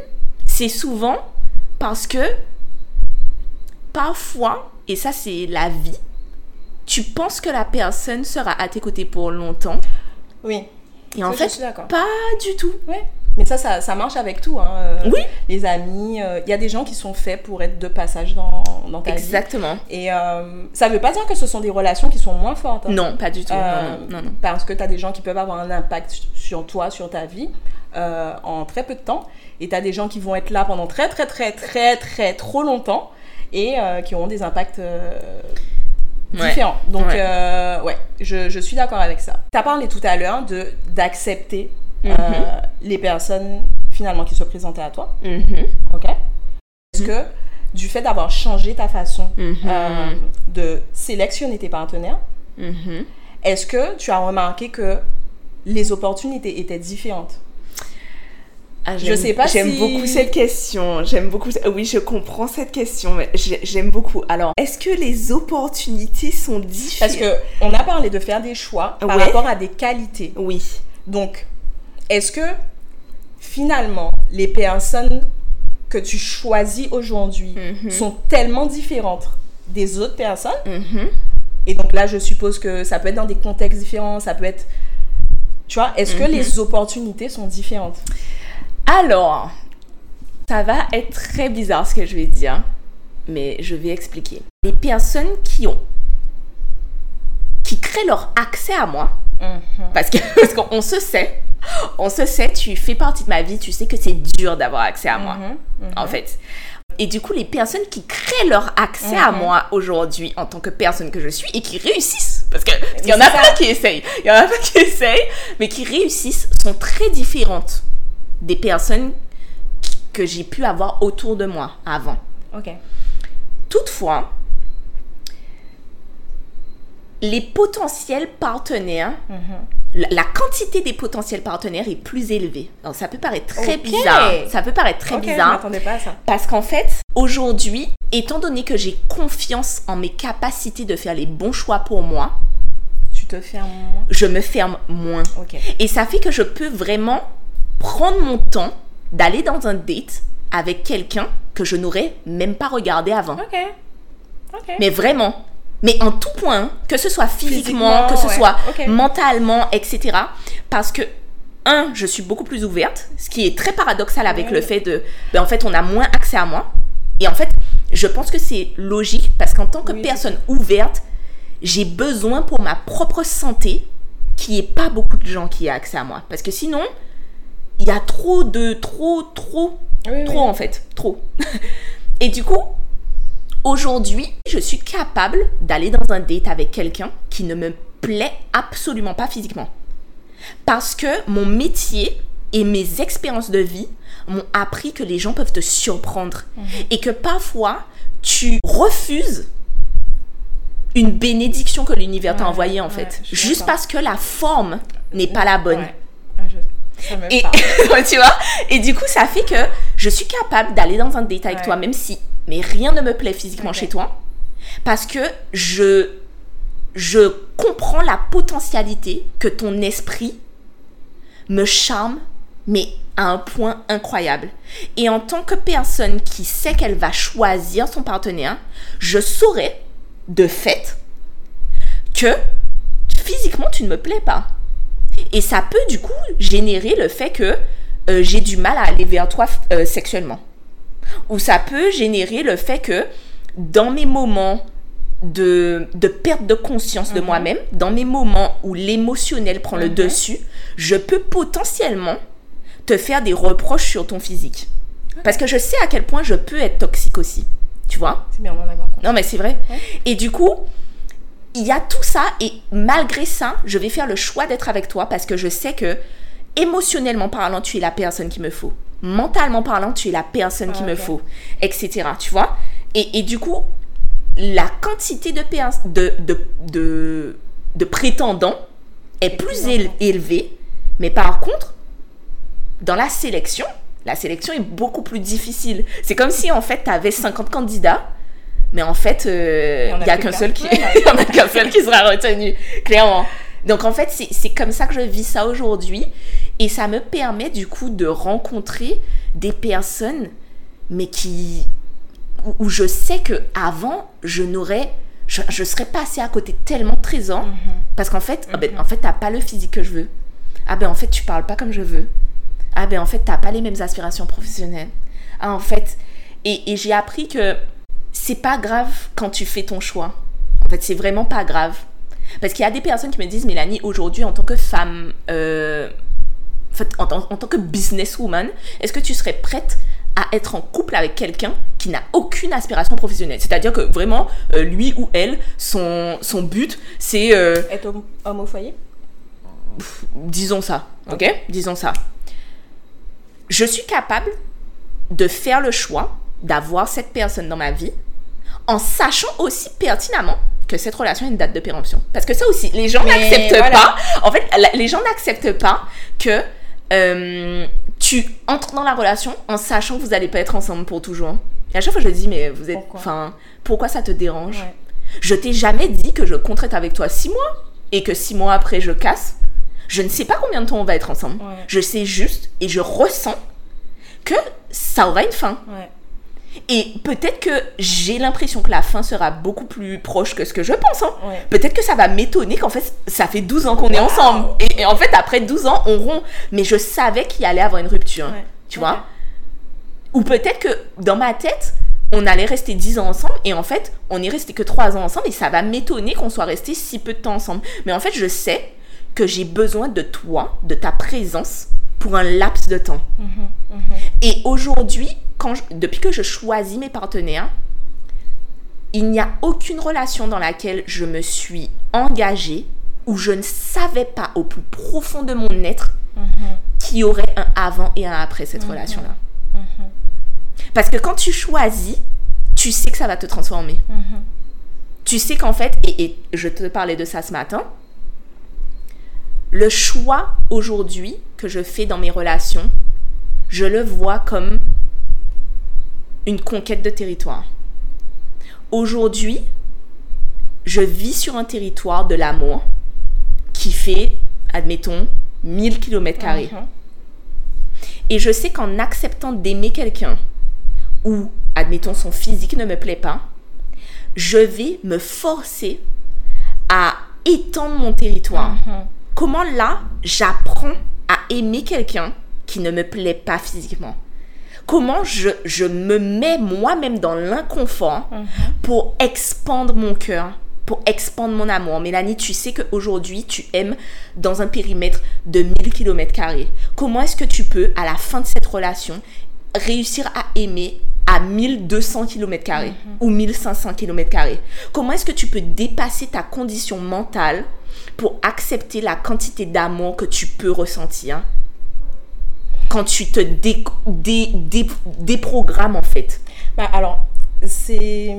c'est souvent parce que parfois, et ça, c'est la vie, tu penses que la personne sera à tes côtés pour longtemps.
Oui.
Et en fait, pas du tout.
Ouais. Mais ça, ça, ça, marche avec tout. Hein.
Euh, oui.
Les amis, euh, il y a des gens qui sont faits pour être de passage dans, dans ta
Exactement.
vie. Et euh, ça veut pas dire que ce sont des relations qui sont moins fortes. Hein.
Non, pas du tout. non, non,
Parce que tu as des gens qui peuvent avoir un impact sur toi, sur ta vie, en très peu de temps. Et tu as des gens qui vont être là pendant très, très, très, très, très, trop longtemps et qui auront des impacts différent. Donc, ouais, euh, ouais je, je, suis d'accord avec ça. Tu as parlé tout à l'heure euh, mm-hmm. les personnes finalement qui se présentaient à toi.
Mm-hmm.
Ok Est-ce que du fait d'avoir changé ta façon euh, de sélectionner tes partenaires, est-ce que tu as remarqué que les opportunités étaient différentes?
Ah, je sais pas J'aime beaucoup cette question. J'aime beaucoup. Oui, je comprends cette question, mais j'aime beaucoup. Alors, est-ce que les opportunités sont différentes
Parce que on a parlé de faire des choix par rapport à des qualités.
Oui.
Donc, est-ce que finalement, les personnes que tu choisis aujourd'hui mhm. sont tellement différentes des autres personnes? Mhm. Et donc là, je suppose que ça peut être dans des contextes différents, ça peut être... Tu vois, est-ce que mhm. les opportunités sont différentes?
Alors, ça va être très bizarre ce que je vais dire, mais je vais expliquer. Les personnes qui ont, qui créent leur accès à moi, mhm. parce que *laughs* parce qu'on se sait, on se sait, tu fais partie de ma vie, tu sais que c'est dur d'avoir accès à moi, mhm, mhm. en fait. Et du coup, les personnes qui créent leur accès à moi aujourd'hui en tant que personne que je suis et qui réussissent, parce qu'il y en a pas qui essayent, il y en a pas qui essayent, mais qui réussissent, sont très différentes des personnes que j'ai pu avoir autour de moi avant.
Ok.
Toutefois, les potentiels partenaires, mhm. la, quantité des potentiels partenaires est plus élevée. Alors, ça peut paraître très bizarre. Ça peut paraître très bizarre.
pas à ça.
Parce qu'en fait, aujourd'hui, étant donné que j'ai confiance en mes capacités de faire les bons choix pour moi,
tu te fermes moins?
Je me ferme moins. Et ça fait que je peux vraiment prendre mon temps d'aller dans un date avec quelqu'un que je n'aurais même pas regardé avant. Mais vraiment. Mais en tout point, que ce soit physiquement, que ce soit mentalement, etc. Parce que, un, je suis beaucoup plus ouverte, ce qui est très paradoxal avec le fait de, ben, en fait, on a moins accès à moi. Et en fait, je pense que c'est logique parce qu'en tant que personne ouverte, j'ai besoin pour ma propre santé qu'il n'y ait pas beaucoup de gens qui aient accès à moi. Parce que sinon, il y a trop de trop trop trop en fait trop *laughs* et du coup aujourd'hui je suis capable d'aller dans un date avec quelqu'un qui ne me plaît absolument pas physiquement. Parce que mon métier et mes expériences de vie m'ont appris que les gens peuvent te surprendre. Mhm. et que parfois tu refuses une bénédiction que l'univers t'a envoyée en fait. juste parce que la forme n'est pas la bonne et *laughs* tu vois Et du coup, ça fait que je suis capable d'aller dans un date avec toi, même si mais rien ne me plaît physiquement chez toi, parce que je je comprends la potentialité que ton esprit me charme, mais à un point incroyable. Et en tant que personne qui sait qu'elle va choisir son partenaire, je saurais de fait que physiquement tu ne me plais pas. Et ça peut du coup générer le fait que euh, j'ai du mal à aller vers toi euh, sexuellement. Ou ça peut générer le fait que dans mes moments de, de perte de conscience de mhm. moi-même, dans mes moments où l'émotionnel prend le mhm. dessus, je peux potentiellement te faire des reproches sur ton physique. Parce que je sais à quel point je peux être toxique aussi. Tu vois?
C'est bien, on
Non, mais c'est vrai. Et du coup, il y a tout ça et malgré ça, je vais faire le choix d'être avec toi parce que je sais que émotionnellement parlant, tu es la personne qu'il me faut. Mentalement parlant, tu es la personne qu'il me faut, etc. Tu vois et, du coup, la quantité de, de, de, de, prétendants est plus élevée, mais par contre, dans la sélection, la sélection est beaucoup plus difficile. C'est comme si en fait, tu avais 50 candidats mais en fait, euh, il n'y a qu'un seul qui, *laughs* y en a qu'un seul qui sera retenu, clairement. Donc en fait, c'est comme ça que je vis ça aujourd'hui. Et ça me permet du coup de rencontrer des personnes, mais qui. où, je sais que avant je n'aurais. Je, je, serais passée à côté tellement de trésors. Mhm. Parce qu'en fait, ah ben, mhm. en fait, t'as pas le physique que je veux. Ah ben en fait, tu parles pas comme je veux. Ah ben en fait, t'as pas les mêmes aspirations professionnelles. Ah en fait. Et, et j'ai appris que c'est pas grave quand tu fais ton choix. En fait, c'est vraiment pas grave. Parce qu'il y a des personnes qui me disent, Mélanie, aujourd'hui, en tant que femme, euh, en, fait, en, tant que businesswoman, est-ce que tu serais prête à être en couple avec quelqu'un qui n'a aucune aspiration professionnelle? C'est-à-dire que vraiment, euh, lui ou elle, son, son but, c'est...
Euh, être homme, au foyer?
Disons ça, ok? Disons ça. Je suis capable de faire le choix d'avoir cette personne dans ma vie en sachant aussi pertinemment que cette relation a une date de péremption. Parce que ça aussi, les gens n'acceptent pas. En fait, les gens n'acceptent pas que euh, tu entres dans la relation en sachant que vous n'allez pas être ensemble pour toujours. Et à chaque fois, je dis, mais vous êtes. Enfin, pourquoi ça te dérange Je t'ai jamais dit que je compterais avec toi six mois et que six mois après, je casse. Je ne sais pas combien de temps on va être ensemble. Je sais juste et je ressens que ça aura une fin. Et peut-être que j'ai l'impression que la fin sera beaucoup plus proche que ce que je pense. Hein. Peut-être que ça va m'étonner qu'en fait, ça fait 12 ans qu'on est ensemble. Et, en fait, après 12 ans, on rompt. Mais je savais qu'il allait avoir une rupture. Tu vois Ou peut-être que dans ma tête, on allait rester 10 ans ensemble et en fait, on est resté que 3 ans ensemble et ça va m'étonner qu'on soit resté si peu de temps ensemble. Mais en fait, je sais que j'ai besoin de toi, de ta présence pour un laps de temps. Mhm, mhm. Et aujourd'hui, depuis que je choisis mes partenaires, il n'y a aucune relation dans laquelle je me suis engagée où je ne savais pas au plus profond de mon être mhm. qu'il y aurait un avant et un après cette relation-là. Parce que quand tu choisis, tu sais que ça va te transformer. Tu sais qu'en fait, et je te parlais de ça ce matin, le choix aujourd'hui que je fais dans mes relations, je le vois comme une conquête de territoire. Aujourd'hui, je vis sur un territoire de l'amour qui fait, admettons, 1000 km. Mhm. Et je sais qu'en acceptant d'aimer quelqu'un, ou, admettons, son physique ne me plaît pas, je vais me forcer à étendre mon territoire. Mhm. Comment là, j'apprends à aimer quelqu'un qui ne me plaît pas physiquement? Comment je, me mets moi-même dans l'inconfort mhm. pour expandre mon cœur, pour expandre mon amour. Mélanie, tu sais qu'aujourd'hui, tu aimes dans un périmètre de 1000 km. Comment est-ce que tu peux, à la fin de cette relation, réussir à aimer à 1200 km mhm. ou 1500 km Comment est-ce que tu peux dépasser ta condition mentale pour accepter la quantité d'amour que tu peux ressentir quand tu te déprogrammes en fait
bah alors, c'est...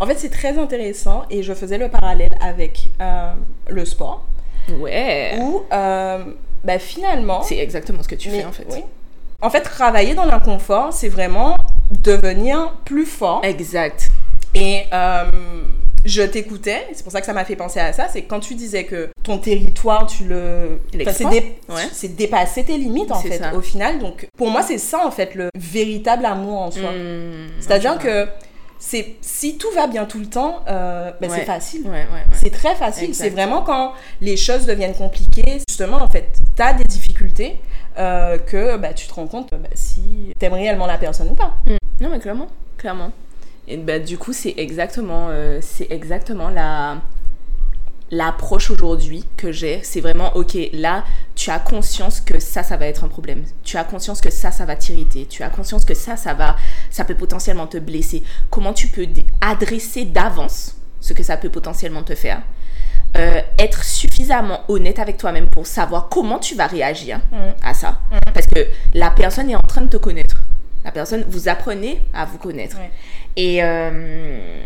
En fait, c'est très intéressant et je faisais le parallèle avec euh, le sport.
Ouais.
Où, euh, bah, finalement...
C'est exactement ce que tu fais en fait.
Oui. En fait, travailler dans l'inconfort, c'est vraiment devenir plus fort.
Exact.
Et euh, je t'écoutais, c'est pour ça que ça m'a fait penser à ça, c'est quand tu disais que ton territoire, tu le... C'est dépasser tes limites, en fait, au final. Donc, pour moi, c'est ça, en fait, le véritable amour en soi. Mmh, C'est-à-dire que c'est si tout va bien tout le temps, euh, ben c'est facile. c'est très facile. C'est vraiment quand les choses deviennent compliquées, justement, en fait, tu as des difficultés euh, que bah, tu te rends compte bah, si tu aimes réellement la personne ou pas.
Mmh. Non, mais clairement, clairement. Et bah, du coup, c'est exactement, euh, c'est exactement la l'approche aujourd'hui que j'ai. C'est vraiment, ok, là, tu as conscience que ça, ça va être un problème. Tu as conscience que ça, ça va t'irriter. Tu as conscience que ça, ça va, ça peut potentiellement te blesser. Comment tu peux adresser d'avance ce que ça peut potentiellement te faire? Euh, être suffisamment honnête avec toi-même pour savoir comment tu vas réagir mm. à ça. Mm. Parce que la personne est en train de te connaître. La personne, vous apprenez à vous connaître. Et, euh,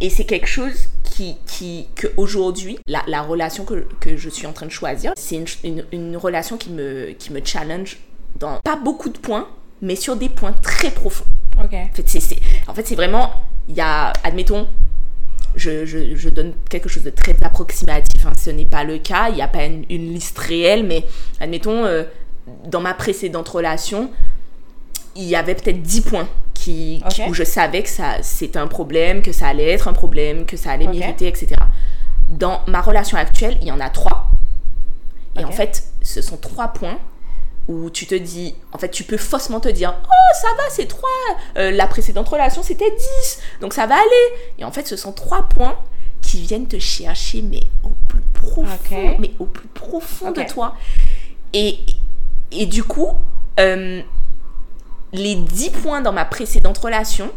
et c'est quelque chose qui, qui que aujourd'hui, la, la, relation que, que, je suis en train de choisir, c'est une, une, relation qui me, qui me challenge dans pas beaucoup de points, mais sur des points très profonds.
Ok.
En fait, c'est, en fait, c'est vraiment, il y a, admettons, je, je, je, donne quelque chose de très approximatif, hein, ce n'est pas le cas, il n'y a pas une, liste réelle, mais admettons, euh, dans ma précédente relation, il y avait peut-être 10 points qui, où je savais que ça c'était un problème, que ça allait être un problème, que ça allait m'irriter, etc. Dans ma relation actuelle, il y en a trois. Et en fait, ce sont trois points où tu te dis, en fait, tu peux faussement te dire, oh, ça va, c'est trois. Euh, la précédente relation, c'était 10, donc ça va aller. Et en fait, ce sont trois points qui viennent te chercher, mais au plus profond, mais au plus profond de toi. Et, et du coup, euh, les 10 points dans ma précédente relation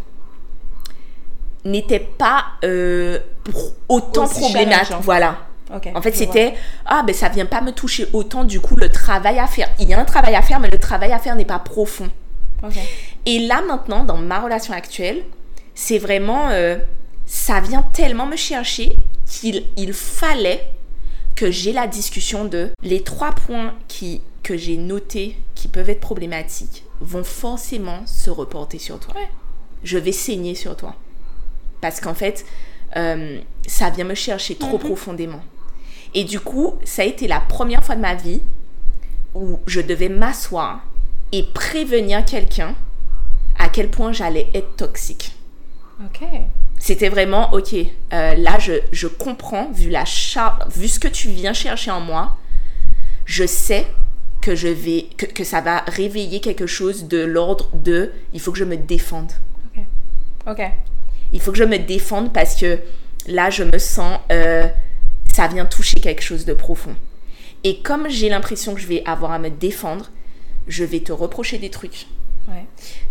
n'étaient pas euh, autant problématiques. Voilà. en fait, c'était ah ben ça vient pas me toucher autant. Du coup, le travail à faire, il y a un travail à faire, mais le travail à faire n'est pas profond. Et là maintenant, dans ma relation actuelle, c'est vraiment, euh, ça vient tellement me chercher qu'il il fallait que j'ai la discussion de les trois points qui, que j'ai notés qui peuvent être problématiques vont forcément se reporter sur toi. Je vais saigner sur toi. Parce qu'en fait, euh, ça vient me chercher trop mhm. profondément. Et du coup, ça a été la première fois de ma vie où je devais m'asseoir et prévenir quelqu'un à quel point j'allais être toxique.
Ok.
C'était vraiment, ok, euh, là je, je, comprends, vu, la vu ce que tu viens chercher en moi, je sais que, je vais, que, que ça va réveiller quelque chose de l'ordre de, il faut que je me défende.
Ok. Ok.
Il faut que je me défende parce que là, je me sens, euh, ça vient toucher quelque chose de profond. Et comme j'ai l'impression que je vais avoir à me défendre, je vais te reprocher des trucs.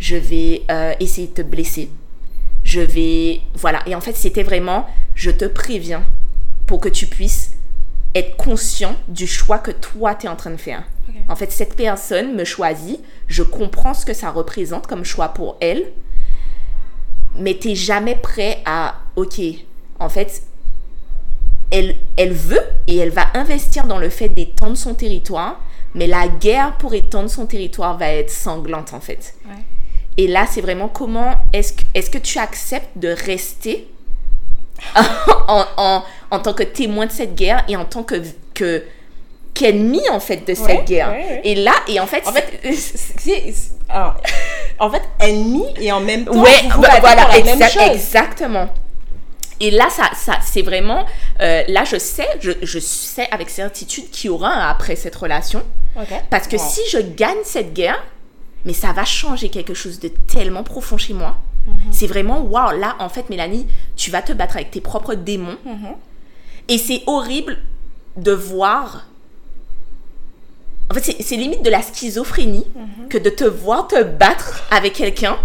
Je vais euh, essayer de te blesser. Je vais... Voilà. Et en fait, c'était vraiment, je te préviens pour que tu puisses être conscient du choix que toi, tu es en train de faire. En fait, cette personne me choisit, je comprends ce que ça représente comme choix pour elle, mais tu n'es jamais prêt à, ok, en fait, elle, elle veut et elle va investir dans le fait d'étendre son territoire, mais la guerre pour étendre son territoire va être sanglante en fait. Et là, c'est vraiment comment est-ce que, est que tu acceptes de rester *laughs* en, en, en, tant que témoin de cette guerre et en tant que, que qu'ennemi en fait de cette guerre. Et là, et en fait,
en fait, c'est, *laughs* en fait, ennemi et en même temps,
ouais, vous bah, voilà, exactement. Et là, ça, ça, c'est vraiment, euh, là, je sais, je, je, sais avec certitude qu'il y aura un après cette relation. Parce que si je gagne cette guerre, mais ça va changer quelque chose de tellement profond chez moi. Mhm. C'est vraiment, waouh, là, en fait, Mélanie, tu vas te battre avec tes propres démons. Mhm. Et c'est horrible de voir. En fait, c'est limite de la schizophrénie mhm. que de te voir te battre avec quelqu'un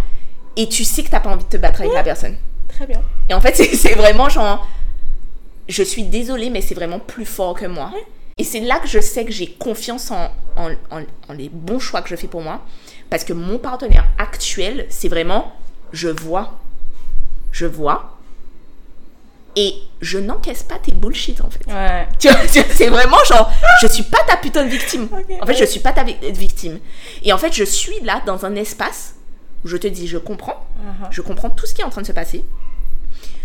et tu sais que tu n'as pas envie de te battre avec la personne.
Très bien.
Et en fait, *laughs* c'est vraiment genre, je suis désolée, mais c'est vraiment plus fort que moi. Et c'est là que je sais que j'ai confiance en, en, en, les bons choix que je fais pour moi. Parce que mon partenaire actuel, c'est vraiment, je vois, je vois, et je n'encaisse pas tes bullshit en fait.
Ouais. *laughs*
Tu vois, c'est vraiment genre, je suis pas ta putain de victime. *laughs* en fait, je suis pas ta victime. Et en fait, je suis là dans un espace où je te dis, je comprends, uh-huh. je comprends tout ce qui est en train de se passer.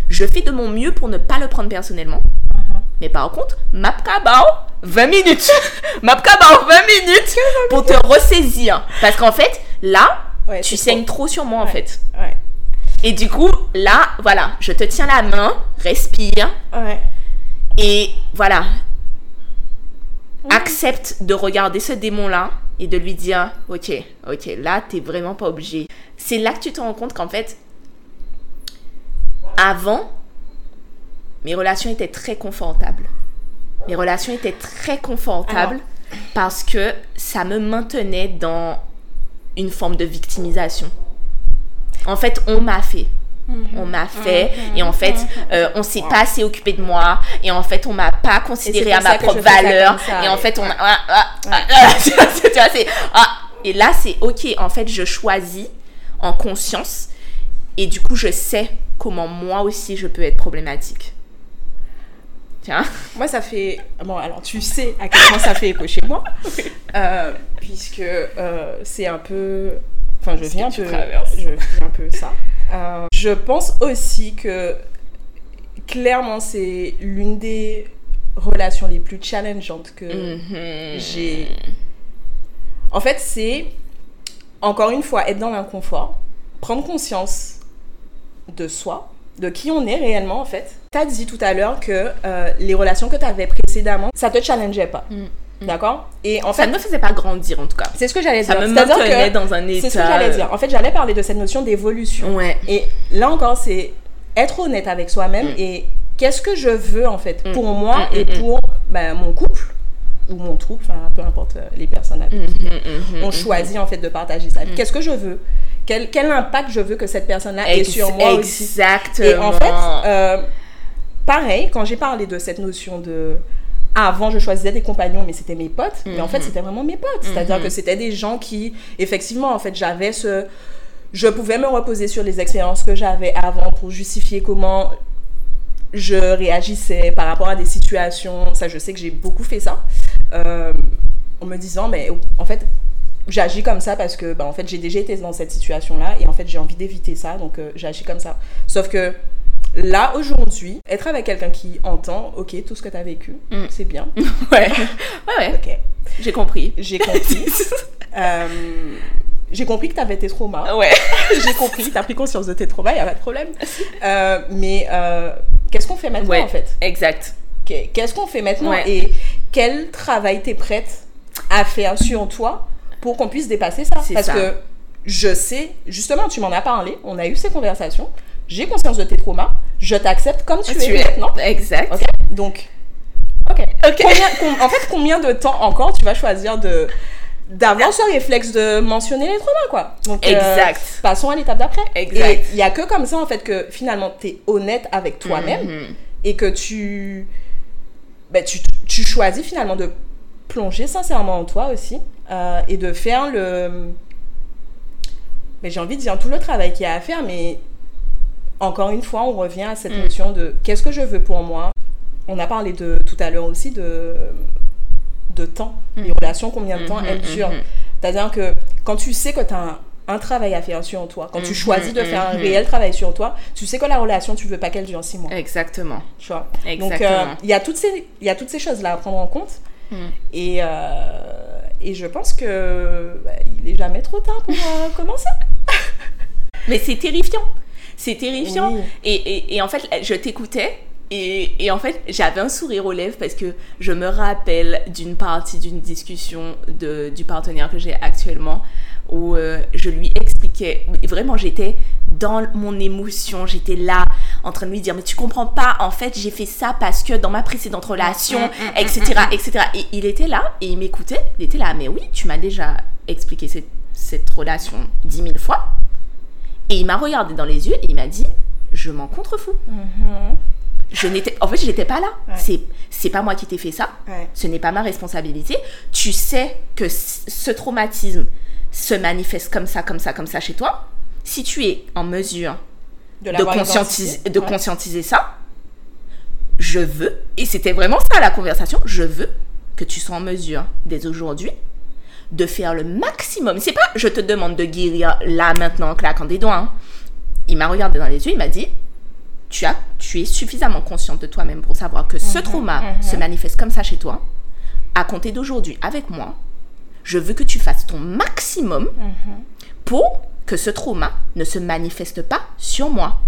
Je fais de mon mieux pour ne pas le prendre personnellement. Uh-huh. Mais par contre, Mapkabao, 20 minutes. *laughs* Mapkabao, 20 minutes pour te ressaisir. Parce qu'en fait, là, tu saignes trop. sur moi en fait. Et du coup, là, voilà, je te tiens la main, respire. Et voilà. Accepte de regarder ce démon-là et de lui dire, ok, ok, là, t'es vraiment pas obligé. C'est là que tu te rends compte qu'en fait, avant, mes relations étaient très confortables. Mes relations étaient très confortables parce que ça me maintenait dans une forme de victimisation. En fait, on m'a fait. Mhm. On m'a fait mhm. et en fait, mhm. euh, on s'est pas assez occupé de moi et en fait, on m'a pas considéré à ma propre valeur et en fait, on a... Ah, ah, *laughs* ah, et là, c'est ok. En fait, je choisis en conscience et du coup, je sais comment moi aussi je peux être problématique. Tiens.
Moi, ça fait. Bon, alors tu sais à quel point ça fait écho chez moi, *laughs* euh, puisque euh, c'est un peu. Enfin, je viens un peu. Je vis un peu ça. Euh, je pense aussi que clairement, c'est l'une des relations les plus challengeantes que mm-hmm. j'ai. En fait, c'est encore une fois être dans l'inconfort, prendre conscience de soi, de qui on est réellement en fait. Tu as dit tout à l'heure que euh, les relations que tu avais précédemment, ça te challengeait pas. Mm, mm. D'accord?
Et en fait, ça ne me faisait pas grandir en tout cas.
C'est ce que j'allais dire.
Ça me maintenait dans un état.
C'est ce que j'allais dire. En fait, j'allais parler de cette notion d'évolution.
Ouais.
Et là encore, c'est être honnête avec soi-même mm. et qu'est-ce que je veux en fait pour moi et pour ben, mon couple ou mon troupe, enfin peu importe euh, les personnes avec qui on choisit en fait de partager ça. Qu'est-ce que je veux? Quel, quel, impact je veux que cette personne-là ait sur moi
Exactement.
Et en fait, euh, pareil, quand j'ai parlé de cette notion de avant, je choisissais des compagnons, mais c'était mes potes. Mais en fait, mhm. c'était vraiment mes potes. C'est-à-dire mhm. que c'était des gens qui, effectivement, en fait, j'avais ce. Je pouvais me reposer sur les expériences que j'avais avant pour justifier comment je réagissais par rapport à des situations. Ça, je sais que j'ai beaucoup fait ça. Euh, en me disant, mais en fait, j'agis comme ça parce que, bah, en fait, j'ai déjà été dans cette situation-là et en fait, j'ai envie d'éviter ça, donc euh, j'agis comme ça. Sauf que là, aujourd'hui, être avec quelqu'un qui entend, ok, tout ce que tu as vécu, mm. c'est bien. *laughs*
ouais. *laughs* Ouais, ouais. Ok. J'ai compris.
J'ai compris. *laughs* euh, j'ai compris que tu avais tes traumas.
Ouais.
j'ai compris tu as pris conscience de tes traumas, il n'y a pas de problème. Euh, mais euh, qu'est-ce qu'on fait maintenant, en fait?
Exact.
Qu'est-ce qu'on fait maintenant et quel travail tu es prête à faire sur toi pour qu'on puisse dépasser ça Parce que je sais, justement, tu m'en as parlé, on a eu ces conversations j'ai conscience de tes traumas, je t'accepte comme tu, es, maintenant.
Exact.
Donc, ok. en fait, combien de temps encore tu vas choisir de d'avoir ce réflexe de mentionner les traumas, quoi?
Donc, euh, exact.
passons à l'étape d'après.
Exact.
Il n'y a que comme ça, en fait, que finalement, tu es honnête avec toi-même mhm. et que tu, ben, tu, tu, choisis finalement de plonger sincèrement en toi aussi euh, et de faire le... Mais j'ai envie de dire tout le travail qu'il y a à faire, mais encore une fois, on revient à cette mm. notion de qu'est-ce que je veux pour moi. On a parlé de tout à l'heure aussi de, de temps, mm. les relations, combien de temps mm-hmm, elles durent. Mm-hmm. C'est-à-dire que quand tu sais que tu as un, travail à faire sur toi, quand tu mm-hmm, choisis de faire un réel travail sur toi, tu sais que la relation, tu veux pas qu'elle dure six mois.
Exactement.
Tu vois? Donc, euh, il y a toutes ces, y a toutes ces choses-là à prendre en compte. Mm. Et, euh, et je pense que bah, il est jamais trop tard pour euh, *laughs* commencer.
Mais c'est terrifiant c'est terrifiant. Et, et, en fait, je t'écoutais. Et, et, en fait, j'avais un sourire aux lèvres parce que je me rappelle d'une partie d'une discussion de, du partenaire que j'ai actuellement où euh, je lui expliquais, vraiment j'étais dans mon émotion, j'étais là en train de lui dire mais tu comprends pas, en fait j'ai fait ça parce que dans ma précédente relation, etc., mm, mm, mm, etc. Et il était là et il m'écoutait, il était là, mais oui, tu m'as déjà expliqué cette, cette relation dix mille fois, et il m'a regardé dans les yeux et il m'a dit Je m'en contrefous. Mm-hmm. Je n'étais, en fait, je n'étais pas là. C'est, c'est pas moi qui t'ai fait ça. Ce n'est pas ma responsabilité. Tu sais que ce traumatisme se manifeste comme ça, comme ça, comme ça chez toi. Si tu es en mesure de, de, conscientiser, de conscientiser ça, je veux, et c'était vraiment ça la conversation, je veux que tu sois en mesure dès aujourd'hui de faire le maximum. C'est pas je te demande de guérir là maintenant en claquant des doigts. Hein. Il m'a regardé dans les yeux, il m'a dit tu as tu es suffisamment consciente de toi-même pour savoir que ce mhm, trauma mhm. se manifeste comme ça chez toi. À compter d'aujourd'hui avec moi, je veux que tu fasses ton maximum mhm. pour que ce trauma ne se manifeste pas sur moi.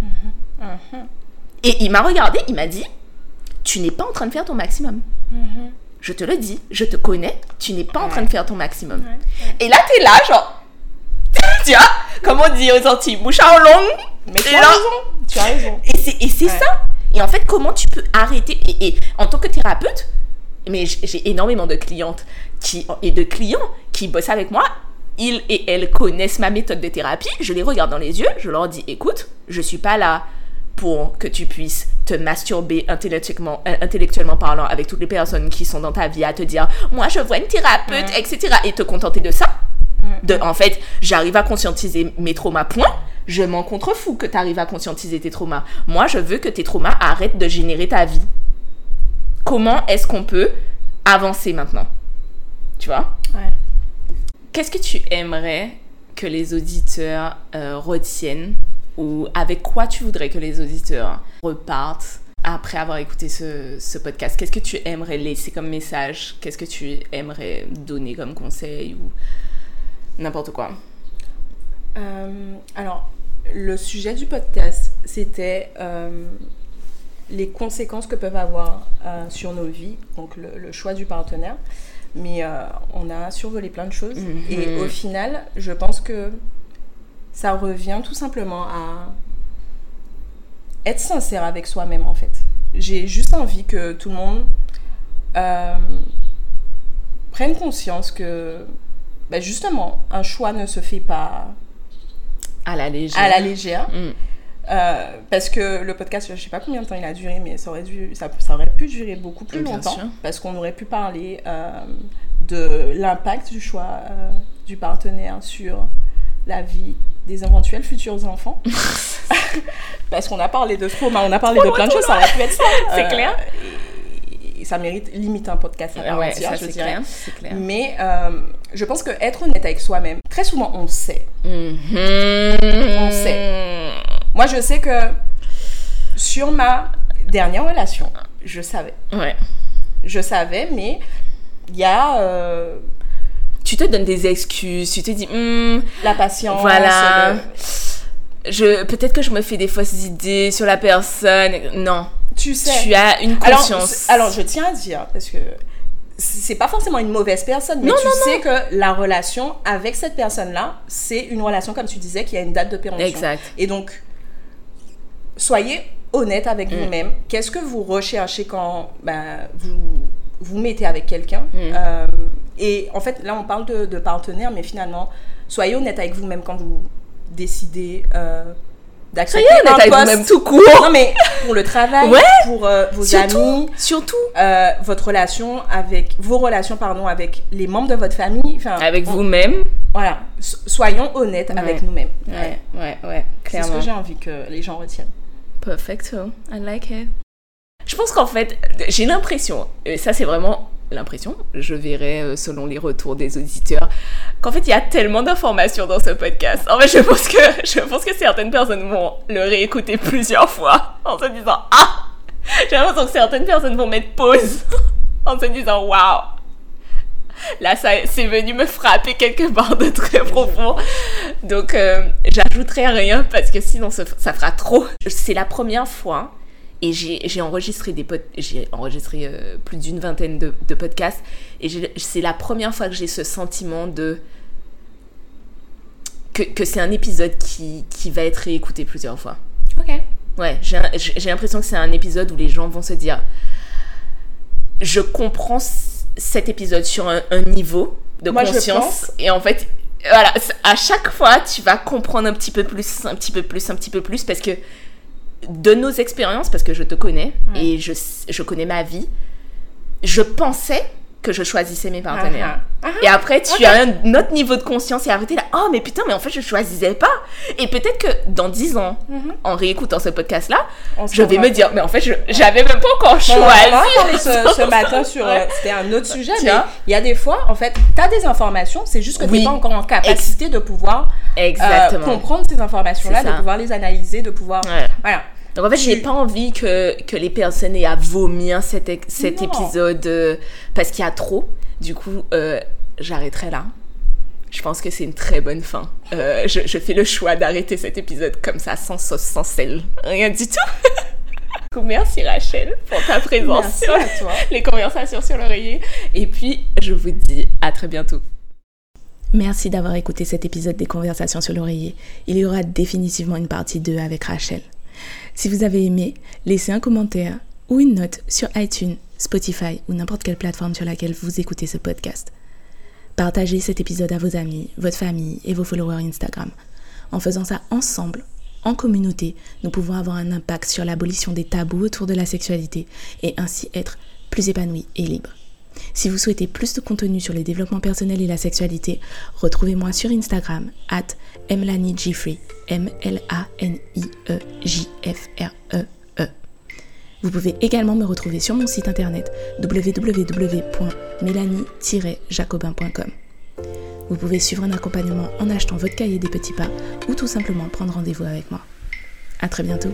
Et il m'a regardé, il m'a dit tu n'es pas en train de faire ton maximum je te le dis, je te connais, tu n'es pas en train de faire ton maximum. Et là, tu es là, genre, tu vois, comme on dit aux Antilles, bouche en longue.
Mais tu as raison, tu as raison.
Et c'est ça. Et en fait, comment tu peux arrêter et, en tant que thérapeute, mais j'ai énormément de clientes qui, et de clients qui bossent avec moi. Ils et elles connaissent ma méthode de thérapie. Je les regarde dans les yeux. Je leur dis, écoute, je suis pas là pour que tu puisses te masturber intellectuellement, euh, intellectuellement parlant avec toutes les personnes qui sont dans ta vie à te dire moi je vois une thérapeute, etc. et te contenter de ça. De, en fait, j'arrive à conscientiser mes traumas, point. Je m'en contrefous que tu arrives à conscientiser tes traumas. Moi, je veux que tes traumas arrêtent de générer ta vie. Comment est-ce qu'on peut avancer maintenant? Tu vois?
Ouais.
Qu'est-ce que tu aimerais que les auditeurs euh, retiennent ou avec quoi tu voudrais que les auditeurs repartent après avoir écouté ce, podcast? Qu'est-ce que tu aimerais laisser comme message? Qu'est-ce que tu aimerais donner comme conseil ou n'importe quoi
euh, Alors, le sujet du podcast, c'était euh, les conséquences que peuvent avoir euh, sur nos vies, donc le, choix du partenaire. Mais on a survolé plein de choses. Mm-hmm. Et au final, je pense que ça revient tout simplement à être sincère avec soi-même en fait. J'ai juste envie que tout le monde euh, prenne conscience que ben justement un choix ne se fait pas
à la légère.
À la légère. Mm. Euh, parce que le podcast, je sais pas combien de temps il a duré, mais ça aurait, dû, ça, ça aurait pu durer beaucoup plus longtemps. Parce qu'on aurait pu parler euh, de l'impact du choix euh, du partenaire sur la vie des éventuels futurs enfants. *laughs* *laughs* parce qu'on a parlé de trauma, on a parlé de plein de choses, ça aurait pu être ça. *laughs*
C'est clair.
Ça mérite limite un podcast à
ouais, ça, je dirais. Clair,
Mais je pense que être honnête avec soi-même, très souvent on sait.
Mm-hmm.
On sait. Moi, je sais que sur ma dernière relation, je savais.
Ouais.
Je savais, mais il y a. Euh,
tu te donnes des excuses, tu te dis. Hmm,
la patience.
Voilà. Je, peut-être que je me fais des fausses idées sur la personne. Non.
Tu sais.
Tu as une conscience.
Alors, alors je tiens à dire, parce que c'est pas forcément une mauvaise personne, mais tu sais que la relation avec cette personne-là, c'est une relation, comme tu disais, qui a une date de péremption.
Exact.
Et donc, soyez honnête avec mm. vous-même. Qu'est-ce que vous recherchez quand ben, vous vous mettez avec quelqu'un? Mm. euh, Et en fait, là, on parle de, de, partenaire, mais finalement, soyez honnête avec vous-même quand vous décidez euh, d'accepter
un poste. vous-même tout court.
Non, mais pour le travail, pour euh, vos amis,
surtout
euh, votre relation avec vos relations, pardon, avec les membres de votre famille, enfin,
avec vous-même.
Voilà, soyons honnêtes avec nous-mêmes.
Ouais, ouais, ouais,
clairement. C'est ce que j'ai envie que les gens retiennent.
Perfecto. I like it. Je pense qu'en fait, j'ai l'impression, et ça c'est vraiment l'impression, je verrai euh, selon les retours des auditeurs, qu'en fait il y a tellement d'informations dans ce podcast. En fait, je pense que *laughs* je pense que certaines personnes vont le réécouter plusieurs fois en se disant ah, j'ai l'impression que certaines personnes vont mettre pause *laughs* en se disant waouh. Là, ça, c'est venu me frapper quelque part de très profond. Donc, euh, j'ajouterai rien parce que sinon, ça fera trop. C'est la première fois et j'ai enregistré des j'ai enregistré euh, plus d'une vingtaine de, de, podcasts et c'est la première fois que j'ai ce sentiment de que, que c'est un épisode qui, qui va être réécouté plusieurs fois.
Ok.
Ouais, j'ai l'impression que c'est un épisode où les gens vont se dire je comprends cet épisode sur un, niveau de conscience. Et en fait, voilà, à chaque fois, tu vas comprendre un petit peu plus, un petit peu plus, un petit peu plus, parce que de nos expériences, parce que je te connais et je, je connais ma vie, je pensais que je choisissais mes partenaires. Ah, ah. Et après, tu as un autre niveau de conscience et arrêter là, oh mais putain, mais en fait, je choisissais pas. Et peut-être que dans 10 ans, mhm. en réécoutant ce podcast-là, je vais me dire, mais en fait, j'avais même pas encore choisi.
On ce, *laughs* ce matin sur, euh, c'était un autre sujet, mais il y a des fois, en fait, tu as des informations, c'est juste que tu n'es pas encore en capacité de pouvoir euh, comprendre ces informations-là, de pouvoir les analyser, de pouvoir... Voilà.
Donc en fait, j'ai pas envie que, que les personnes aient à vomir cet, cet épisode euh, parce qu'il y a trop. Du coup, euh, j'arrêterai là. Je pense que c'est une très bonne fin. Euh, je, je, fais le choix d'arrêter cet épisode comme ça, sans sauce, sans sel. Rien du tout. *laughs* Merci Rachel pour ta présence
Merci sur à toi. *laughs*
les conversations sur l'oreiller. Et puis, je vous dis à très bientôt.
Merci d'avoir écouté cet épisode des conversations sur l'oreiller. Il y aura définitivement une partie 2 avec Rachel. Si vous avez aimé, laissez un commentaire ou une note sur iTunes, Spotify ou n'importe quelle plateforme sur laquelle vous écoutez ce podcast. Partagez cet épisode à vos amis, votre famille et vos followers Instagram. En faisant ça ensemble, en communauté, nous pouvons avoir un impact sur l'abolition des tabous autour de la sexualité et ainsi être plus épanouis et libres. Si vous souhaitez plus de contenu sur le développement personnel et la sexualité, retrouvez-moi sur Instagram at mlanijfree, M-L-A-N-I-E-J-F-R-E-E. E. Vous pouvez également me retrouver sur mon site internet www.mélanie-jacobin.com. Vous pouvez suivre un accompagnement en achetant votre cahier des petits pas ou tout simplement prendre rendez-vous avec moi. À très bientôt.